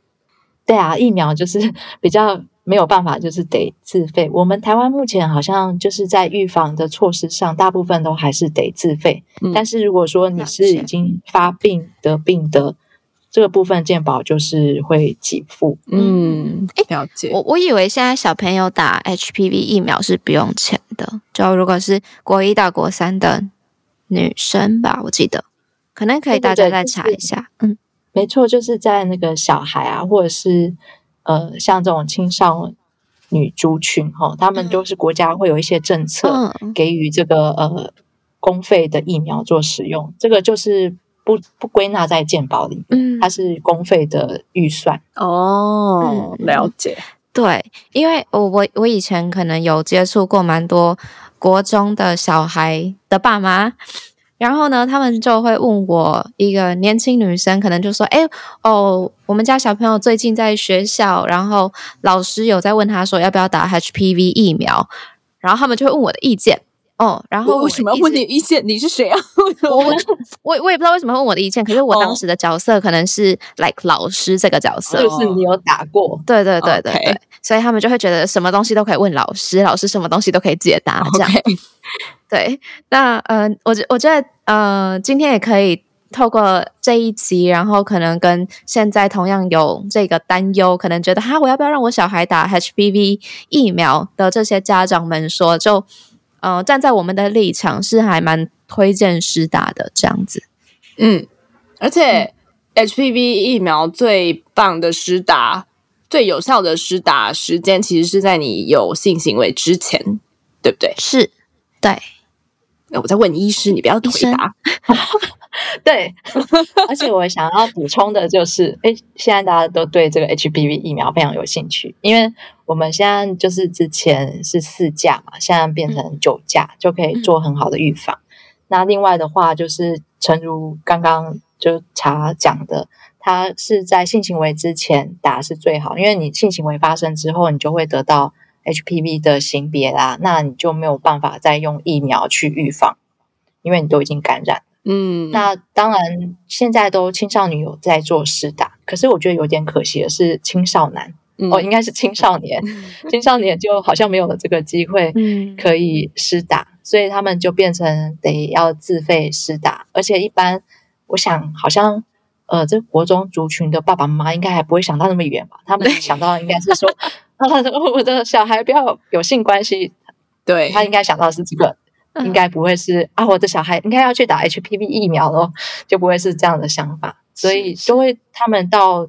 对啊，疫苗就是比较没有办法，就是得自费。我们台湾目前好像就是在预防的措施上，大部分都还是得自费。嗯但是如果说你是已经发病得病的，这个部分健保就是会给付。嗯，了解。我我以为现在小朋友打 HPV 疫苗是不用钱的，就如果是国一到国三的女生吧，我记得可能可以大家再对就是查一下。嗯没错，就是在那个小孩啊，或者是呃像这种青少女族群哈、他们都是国家会有一些政策。嗯给予这个呃公费的疫苗做使用，这个就是不不归纳在健保里，嗯它是公费的预算。哦，嗯了解。对，因为我我我以前可能有接触过蛮多国中的小孩的爸妈，然后呢，他们就会问我一个年轻女生，可能就说：“哎哦，我们家小朋友最近在学校，然后老师有在问他说要不要打 HPV 疫苗，然后他们就会问我的意见。”哦，然后我为什么要问你意见？你是谁啊？我我我我也不知道为什么会问我的意见，可是我当时的角色可能是 like 老师这个角色，就是你有打过，对对对对所以他们就会觉得什么东西都可以问老师，老师什么东西都可以解答，这样 对。那呃，我觉我觉得呃，今天也可以透过这一集，然后可能跟现在同样有这个担忧，可能觉得哈，我要不要让我小孩打 HPV 疫苗的这些家长们说，就呃，站在我们的立场是还蛮推荐施打的这样子。嗯，而且 HPV 疫苗最棒的施打、最有效的施打时间，其实是在你有性行为之前，对不对？是，对。那我在问医师，你不要回答。对，而且我想要补充的就是，哎，现在大家都对这个 HPV 疫苗非常有兴趣，因为我们现在就是之前是四价嘛，现在变成九价，就可以做很好的预防。那另外的话，就是诚如刚刚就查讲的，它是在性行为之前打是最好，因为你性行为发生之后，你就会得到 HPV 的型别啦，那你就没有办法再用疫苗去预防，因为你都已经感染。嗯，那当然，现在都青少年有在做施打，可是我觉得有点可惜的是，青少年哦，应该是青少年，青少年就好像没有了这个机会可以施打，所以他们就变成得要自费施打，而且一般我想好像呃，这国中族群的爸爸妈妈应该还不会想到那么远吧？他们想到应该是说，我的小孩不要有性关系，对他应该想到是这个。应该不会是啊，我的小孩应该要去打 HPV 疫苗咯，就不会是这样的想法。所以，就会他们到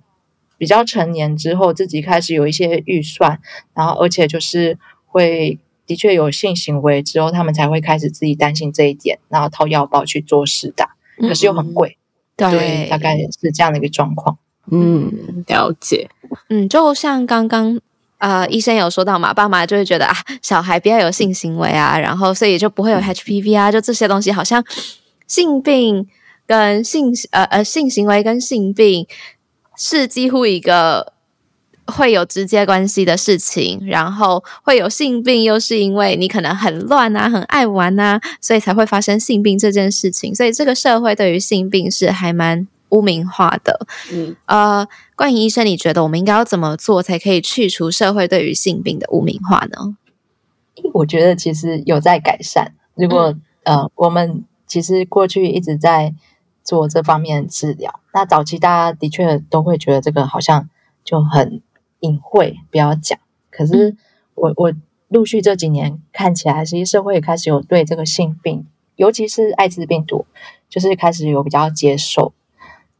比较成年之后，自己开始有一些预算，然后而且就是会的确有性行为之后，他们才会开始自己担心这一点，然后掏腰包去做试打，可是又很贵。对，大概是这样的一个状况。嗯，了解。嗯，就像刚刚。呃，医生有说到嘛，爸妈就会觉得啊，小孩不要有性行为啊，然后所以就不会有 HPV 啊，就这些东西好像性病跟性呃呃性行为跟性病是几乎一个会有直接关系的事情，然后会有性病又是因为你可能很乱啊，很爱玩啊，所以才会发生性病这件事情，所以这个社会对于性病是还蛮。污名化的，嗯，呃，关于医生，你觉得我们应该要怎么做才可以去除社会对于性病的污名化呢？我觉得其实有在改善。如果呃，我们其实过去一直在做这方面治疗，那早期大家的确都会觉得这个好像就很隐晦，不要讲。可是我我陆续这几年看起来，其实社会开始有对这个性病，尤其是艾滋病毒，就是开始有比较接受。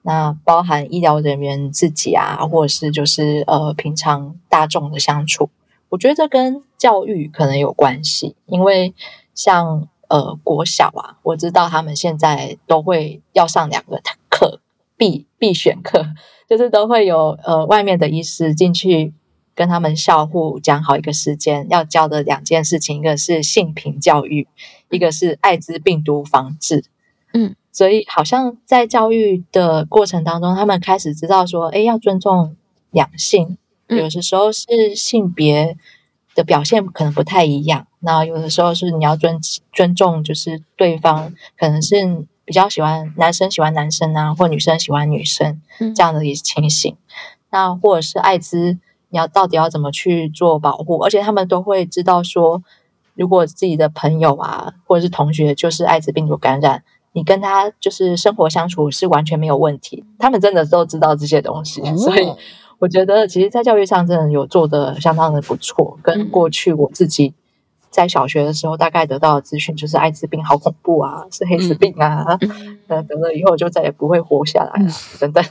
那包含医疗人员自己啊，或者是就是呃平常大众的相处，我觉得这跟教育可能有关系。因为像呃国小啊，我知道他们现在都会要上两个课必必选课，就是都会有呃外面的医师进去跟他们校护讲好一个时间要教的两件事情，一个是性平教育，一个是艾滋病毒防治。嗯。所以，好像在教育的过程当中，他们开始知道说，哎，要尊重两性。有的时候是性别的表现可能不太一样，那有的时候是你要尊尊重，就是对方可能是比较喜欢男生喜欢男生啊，或女生喜欢女生这样的一情形。那或者是艾滋，你要到底要怎么去做保护？而且他们都会知道说，如果自己的朋友啊，或者是同学就是艾滋病毒感染。你跟他就是生活相处是完全没有问题，他们真的都知道这些东西，所以我觉得其实，在教育上真的有做的相当的不错。跟过去我自己在小学的时候大概得到的资讯，就是艾滋病好恐怖啊，是黑死病啊，呃，等了以后就再也不会活下来了，等等，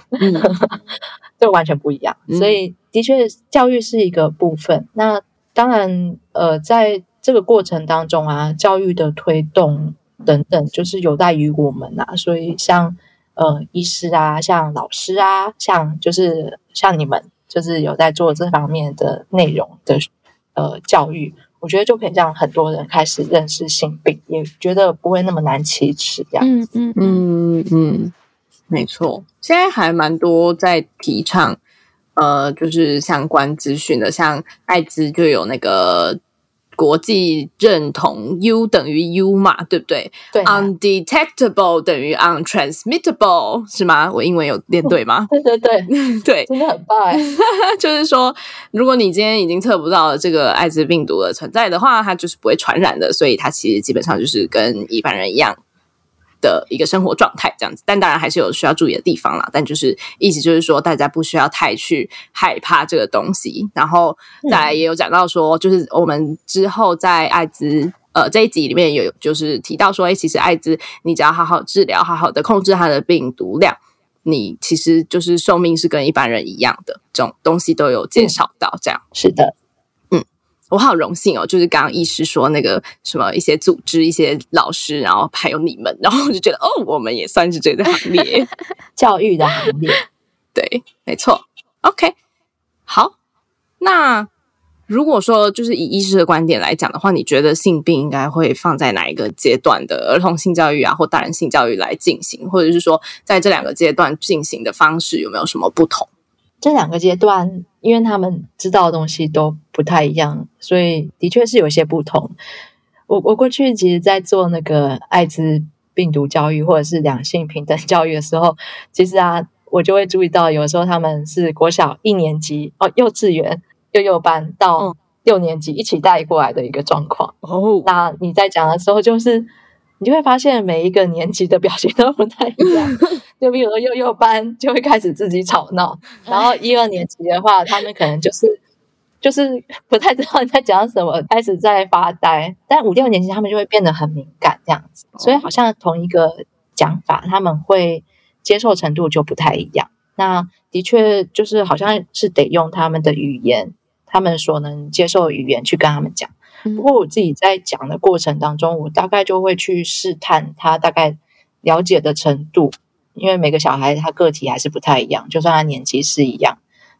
这完全不一样。所以的确，教育是一个部分。那当然，呃，在这个过程当中啊，教育的推动。等等，就是有待于我们呐。所以像呃，医师啊，像老师啊，像就是像你们，就是有在做这方面的内容的呃教育，我觉得就可以让很多人开始认识性病，也觉得不会那么难启齿。这样，嗯嗯嗯嗯，没错。现在还蛮多在提倡呃，就是相关资讯的，像艾滋就有那个。国际认同 U 等于 U 嘛，对不对？对，undetectable 等于 untransmittable 是吗？我英文有练对吗？对对对 对，真的很棒。就是说，如果你今天已经测不到这个艾滋病毒的存在的话，它就是不会传染的，所以它其实基本上就是跟一般人一样。的一个生活状态这样子，但当然还是有需要注意的地方啦。但就是意思就是说，大家不需要太去害怕这个东西。然后再来也有讲到说，就是我们之后在艾滋呃这一集里面有就是提到说，哎，其实艾滋你只要好好治疗，好好的控制它的病毒量，你其实就是寿命是跟一般人一样的，这种东西都有介绍到。这样是的，我好荣幸哦，就是刚刚医师说那个什么一些组织、一些老师，然后还有你们，然后我就觉得哦，我们也算是这个行列。教育的行列，对，没错。OK，好，那如果说就是以医师的观点来讲的话，你觉得性病应该会放在哪一个阶段的儿童性教育啊，或大人性教育来进行，或者是说在这两个阶段进行的方式有没有什么不同？这两个阶段，因为他们知道的东西都不太一样，所以的确是有些不同。我我过去其实，在做那个艾滋病毒教育或者是两性平等 教育的时候，其实啊，我就会注意到，有时候他们是国小一年级哦，幼稚园幼幼班到六年级一起带过来的一个状况。哦，那你在讲的时候，就是你就会发现每一个年级的表现都不太一样。就比如说幼幼班就会开始自己吵闹，然后一二年级的话，他们可能就是就是不太知道你在讲什么，开始在发呆。但五六年级他们就会变得很敏感这样子，所以好像同一个讲法，他们会接受程度就不太一样。那的确就是好像是得用他们的语言，他们所能接受的语言去跟他们讲。不过我自己在讲的过程当中，我大概就会去试探他大概了解的程度。因为每个小孩他个体还是不太一样，就算他年纪是一样，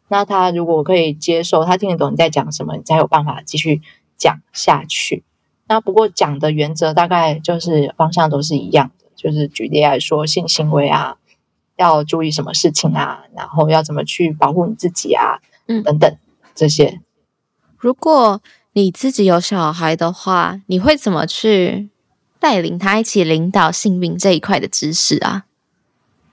那他如果可以接受，他听得懂你在讲什么，你才有办法继续讲下去。那不过讲的原则大概就是方向都是一样的，就是举例来说，性行为啊，要注意什么事情啊，然后要怎么去保护你自己啊，嗯，等等这些。如果你自己有小孩的话，你会怎么去带领他一起领导性病这一块的知识啊？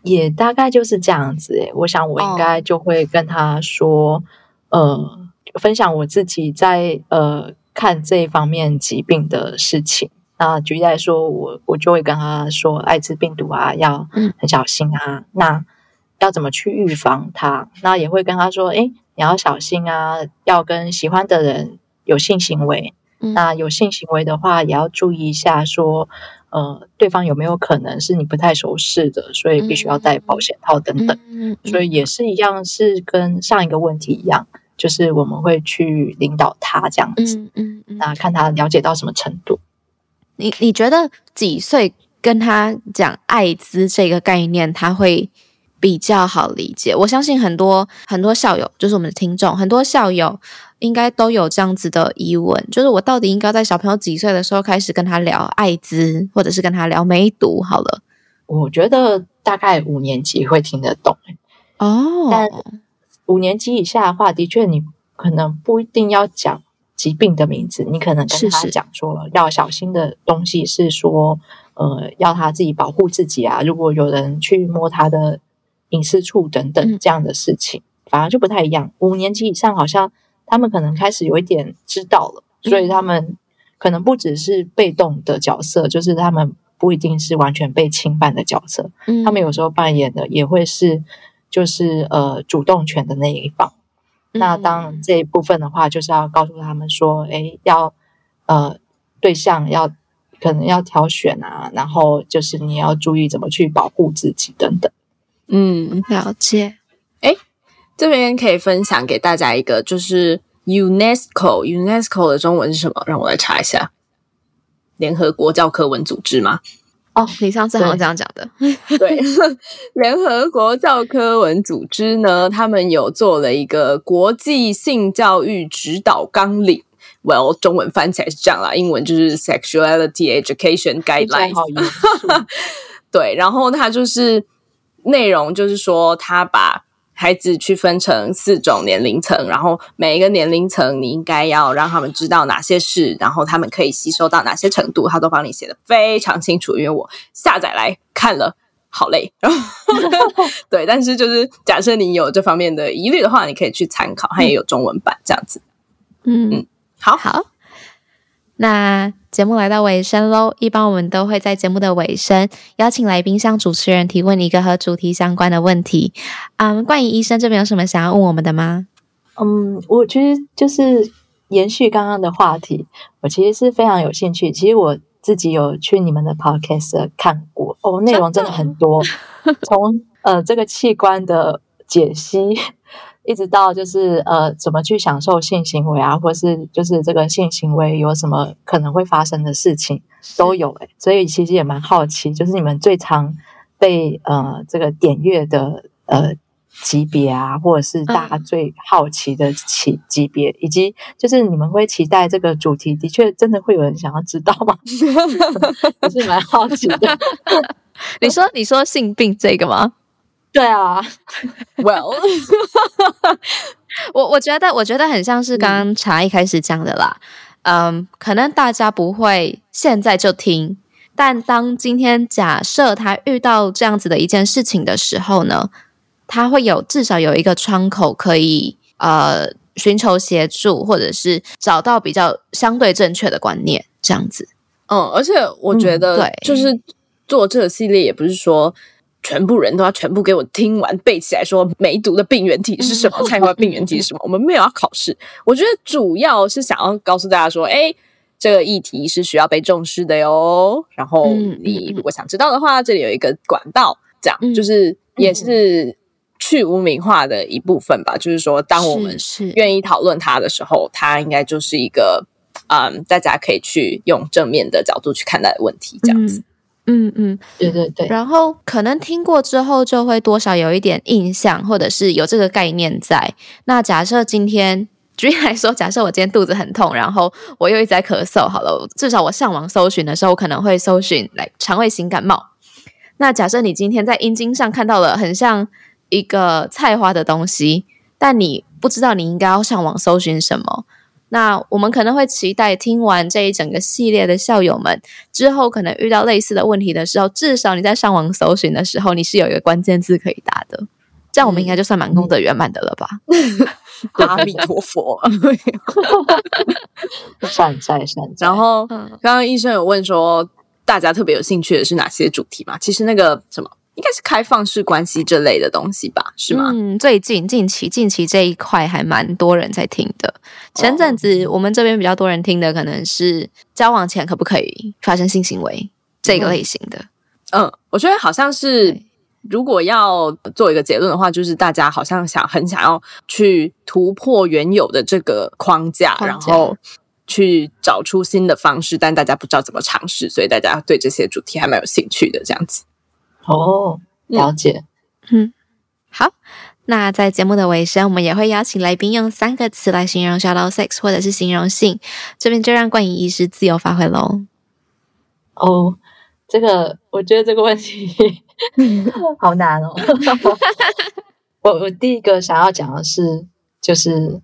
也大概就是这样子诶，我想我应该就会跟他说，呃，分享我自己在呃看这一方面疾病的事情。那举例来说，我我就会跟他说，艾滋病毒啊，要很小心啊。那要怎么去预防它？那也会跟他说，哎，你要小心啊，要跟喜欢的人有性行为。那有性行为的话，也要注意一下说。呃，对方有没有可能是你不太熟识的，所以必须要戴保险套等等，所以也是一样，是跟上一个问题一样，就是我们会去领导他这样子，嗯嗯，那看他了解到什么程度。你你觉得几岁跟他讲艾滋这个概念，他会比较好理解？我相信很多很多校友，就是我们的听众，很多校友。应该都有这样子的疑问，就是我到底应该在小朋友几岁的时候开始跟他聊艾滋，或者是跟他聊梅毒？好了，我觉得大概五年级会听得懂哦。但五年级以下的话，的确你可能不一定要讲疾病的名字，你可能跟他讲说要小心的东西是说，呃，要他自己保护自己啊。如果有人去摸他的隐私处等等这样的事情，反而就不太一样。五年级以上好像。他们可能开始有一点知道了，所以他们可能不只是被动的角色，就是他们不一定是完全被侵犯的角色。嗯，他们有时候扮演的也会是，就是呃主动权的那一方。那当这一部分的话，就是要告诉他们说，哎，要呃对象要可能要挑选啊，然后就是你要注意怎么去保护自己等等。嗯，了解。这边可以分享给大家一个，就是 UNESCO，UNESCO 的中文是什么？让我来查一下。联合国教科文组织吗？哦，你上次好像这样讲的。对，联合国教科文组织呢，他们有做了一个国际性教育指导纲领。Well，中文翻起来是这样啦，英文就是 Sexuality Education Guidelines。对，然后它就是内容，就是说他把孩子区分成四种年龄层，然后每一个年龄层你应该要让他们知道哪些事，然后他们可以吸收到哪些程度，他都帮你写的非常清楚。因为我下载来看了，好累。然 后对，但是就是假设你有这方面的疑虑的话，你可以去参考，它也有中文版这样子。嗯嗯，好好。那节目来到尾声喽，一般我们都会在节目的尾声邀请来宾向主持人提问一个和主题相关的问题。嗯，冠仪医生这边有什么想要问我们的吗？嗯，我其实就是延续刚刚的话题，我其实是非常有兴趣。其实我自己有去你们的 podcast 看过哦，内容真的很多，从呃这个器官的解析，一直到就是呃怎么去享受性行为啊，或是就是这个性行为有什么可能会发生的事情都有诶、所以其实也蛮好奇，就是你们最常被呃这个点阅的呃级别啊，或者是大家最好奇的级级别，以及就是你们会期待这个主题，的确真的会有人想要知道吗？我是蛮好奇的。你说你说性病这个吗？对啊，Well，我我觉得我觉得很像是刚刚茶一开始讲的啦，嗯，可能大家不会现在就听，但当今天假设他遇到这样子的一件事情的时候呢，他会有至少有一个窗口可以呃寻求协助，或者是找到比较相对正确的观念，这样子。嗯，而且我觉嗯得对，就是做这个系列，也不是说全部人都要全部给我听完背起来，说梅毒的病原体是什么，菜花病原体是什么。我们没有要考试，我觉得主要是想要告诉大家说，哎。这个议题是需要被重视的哟。然后你如果想知道的话，这里有一个管道，这样嗯就是也是去污名化的一部分吧。就是说，当我们是是愿意讨论它的时候，它应该就是一个嗯，大家可以去用正面的角度去看待的问题，这样子。嗯嗯，对对对，然后可能听过之后，就会多少有一点印象，或者是有这个概念在。那假设今天，举例来说，假设我今天肚子很痛，然后我又一直在咳嗽，好了，至少我上网搜寻的时候，我可能会搜寻来肠胃型感冒。那假设你今天在阴茎上看到了很像一个菜花的东西，但你不知道你应该要上网搜寻什么。那我们可能会期待听完这一整个系列的校友们之后，可能遇到类似的问题的时候，至少你在上网搜寻的时候，你是有一个关键字可以答的。这样我们应该就算蛮功德圆满的了吧？阿弥陀佛。善哉善哉。然后嗯刚刚医生有问说，大家特别有兴趣的是哪些主题嘛？其实那个什么，应该是开放式关系这类的东西吧？是吗？嗯，最近近期近期这一块还蛮多人在听的。前阵哦子我们这边比较多人听的，可能是交往前可不可以发生性行为这个类型的。嗯，我觉得好像是，如果要做一个结论的话，就是大家好像想很想要去突破原有的这个框架，框架然后去找出新的方式，但大家不知道怎么尝试，所以大家对这些主题还蛮有兴趣的。这样子，哦，了解。嗯好，那在节目的尾声，我们也会邀请来宾用三个词来形容 shadow sex 或者是形容性，这边就让冠仪医师自由发挥喽。哦，这个我觉得这个问题 好难哦。我我第一个想要讲的是，就是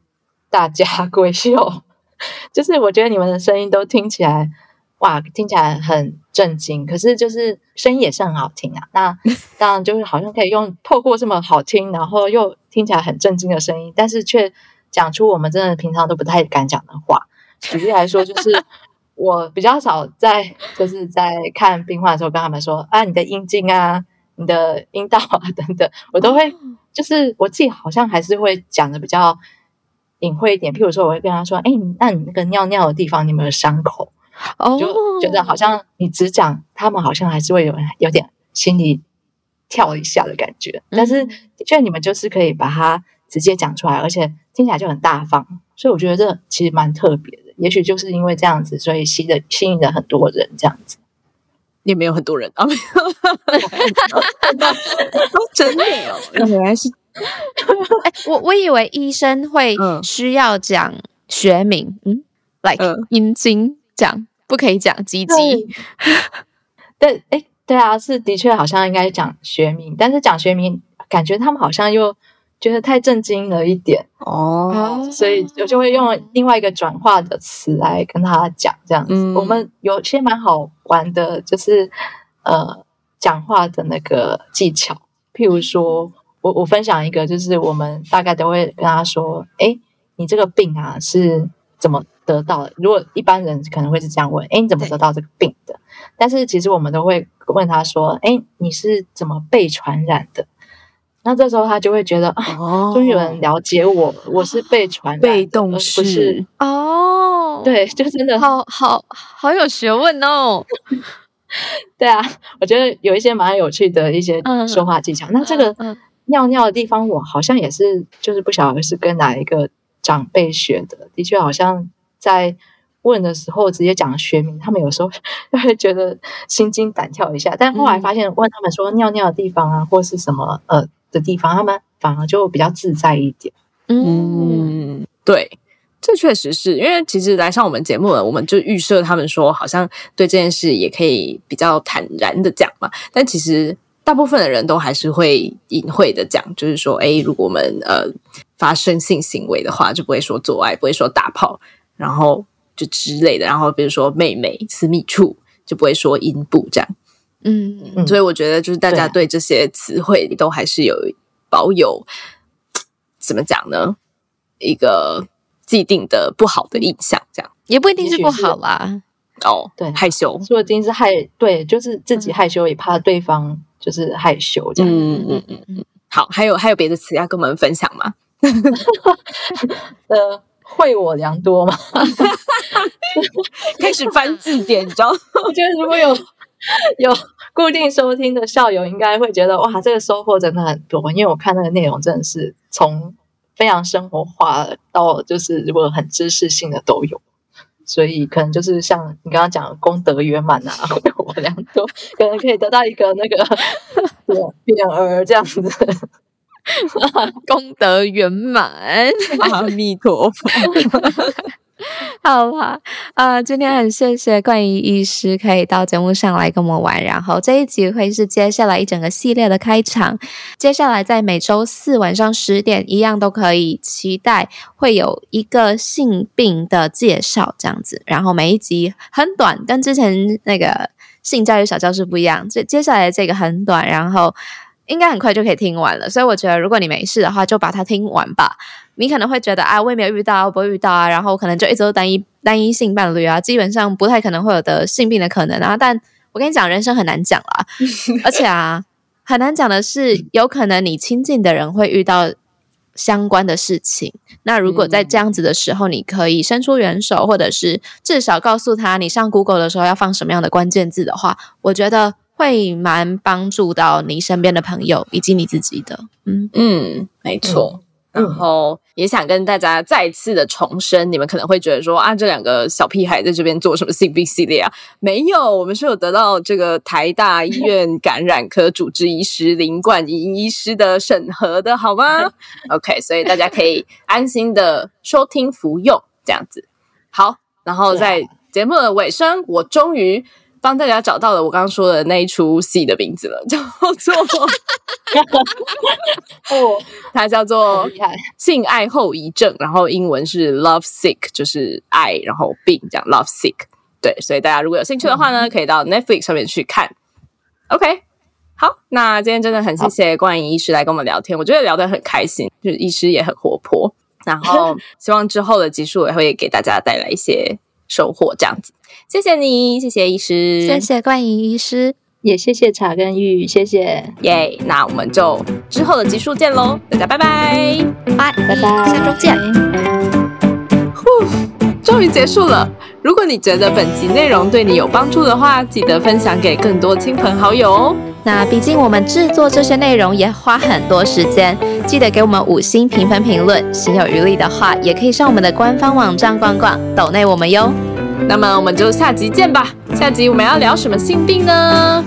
大家闺秀，就是我觉得你们的声音都听起来，哇，听起来很震惊，可是就是声音也是很好听啊。那当然就是好像可以用透过这么好听，然后又听起来很震惊的声音，但是却讲出我们真的平常都不太敢讲的话。举例来说，就是 我比较少在就是在看病患的时候跟他们说啊，你的阴茎啊，你的阴道啊等等，我都会就是我自己好像还是会讲的比较隐晦一点。譬如说，我会跟他说，哎，那你那个尿尿的地方，你有没有伤口？哦就觉得好像你只讲，他们好像还是会有有点心里跳一下的感觉。但是的确，你们就是可以把它直接讲出来，而且听起来就很大方，所以我觉得这其实蛮特别的。也许就是因为这样子，所以吸的吸引了很多人这样子。也没有很多人啊，没有，真的哦，原来是哎，我我以为医生会嗯需要讲学名，嗯，like 嗯阴茎讲，不可以讲鸡鸡。对，哎，对啊，是的确好像应该讲学名，但是讲学名，感觉他们好像又觉得太震惊了一点。哦，所以我就会用另外一个转化的词来跟他讲，这样子。嗯我们有些蛮好玩的，就是呃讲话的那个技巧。譬如说，我我分享一个，就是我们大概都会跟他说：“哎，你这个病啊是怎么得到的？”如果一般人可能会是这样问：“哎，你怎么得到这个病的？”但是其实我们都会问他说：“哎，你是怎么被传染的？”那这时候他就会觉得啊，哦终于有人了解我，我是被传染被动而不是式，哦，，对，就真的好好好有学问哦。对啊，我觉得有一些蛮有趣的一些嗯说话技巧。那这个嗯尿尿的地方，我好像也是，就是不晓得是跟哪一个长辈学的。的确，好像在问的时候直接讲学名，他们有时候 会觉得心惊胆跳一下。但后来发现，问他们说尿尿的地方啊，或是什么呃的地方，他们反而就比较自在一点。嗯嗯，对，这确实是因为其实来上我们节目了，我们就预设他们说好像对这件事也可以比较坦然的讲嘛，但其实大部分的人都还是会隐晦的讲，就是说，哎，如果我们呃发生性行为的话，就不会说做爱，不会说打炮，然后就之类的，然后比如说妹妹私密处就不会说阴部这样。嗯嗯所以我觉得就是大家对对这些词汇都还是有保有怎么讲呢？一个既定的不好的印象，这样也不一定是不好啦。哦，对害羞，说不定是害对，就是自己害羞，也怕对方就是害羞这样。嗯嗯嗯嗯。好，还有还有别的词要跟我们分享吗？呃，会我良多嘛？开始翻字典，你知道？我觉得如果有有固定收听的校友，应该会觉得哇，这个收获真的很多，因为我看那个内容真的是从非常生活化到就是如果很知识性的都有。所以可能就是像你刚刚讲的功德圆满啊，会我良多，可能可以得到一个那个匾额这样子。功德圆满。阿弥陀佛。好啦，呃，今天很谢谢冠仪医师可以到节目上来跟我们玩，然后这一集会是接下来一整个系列的开场。接下来在每周四晚上十点，一样都可以期待会有一个性病的介绍这样子，然后每一集很短，跟之前那个性教育小教室不一样。这接下来这个很短，然后应该很快就可以听完了，所以我觉得如果你没事的话，就把它听完吧。你可能会觉得啊，我也没有遇到，我不会遇到啊，然后可能就一直都单一单一性伴侣啊，基本上不太可能会有得性病的可能啊。但我跟你讲，人生很难讲啦，而且啊，很难讲的是，有可能你亲近的人会遇到相关的事情。那如果在这样子的时候，你可以伸出援手，或者是至少告诉他，你上 Google 的时候要放什么样的关键字的话，我觉得会蛮帮助到你身边的朋友以及你自己的。嗯，嗯，没错。嗯然后也想跟大家再次的重申，你们可能会觉得说啊，这两个小屁孩在这边做什么性病系列啊？没有，我们是有得到这个台大医院感染科主治医师林冠英医师的审核的，好吗？OK，所以大家可以安心的收听服用，这样子。好，然后在节目的尾声，我终于帮大家找到了我刚刚说的那一出戏的名字了，叫做。哦，它叫做性爱后遗症，然后英文是 love sick，就是爱然后病这样 love sick。对，所以大家如果有兴趣的话呢，可以到 Netflix 上面去看。OK，好，那今天真的很谢谢冠莹医师来跟我们聊天，我觉得聊得很开心，就是医师也很活泼，然后 希望之后的集数也会给大家带来一些收获，这样子。谢谢你，谢谢医师，谢谢冠莹医师。也谢谢茶跟玉，谢谢，耶那我们就之后的集数见喽，大家拜拜。拜拜拜，下周见。终于结束了。如果你觉得本集内容对你有帮助的话，记得分享给更多亲朋好友哦。那毕竟我们制作这些内容也花很多时间，记得给我们五星评分评论。心有余力的话，也可以上我们的官方网站逛逛，抖内我们哟。那么我们就下集见吧。下集我们要聊什么性病呢？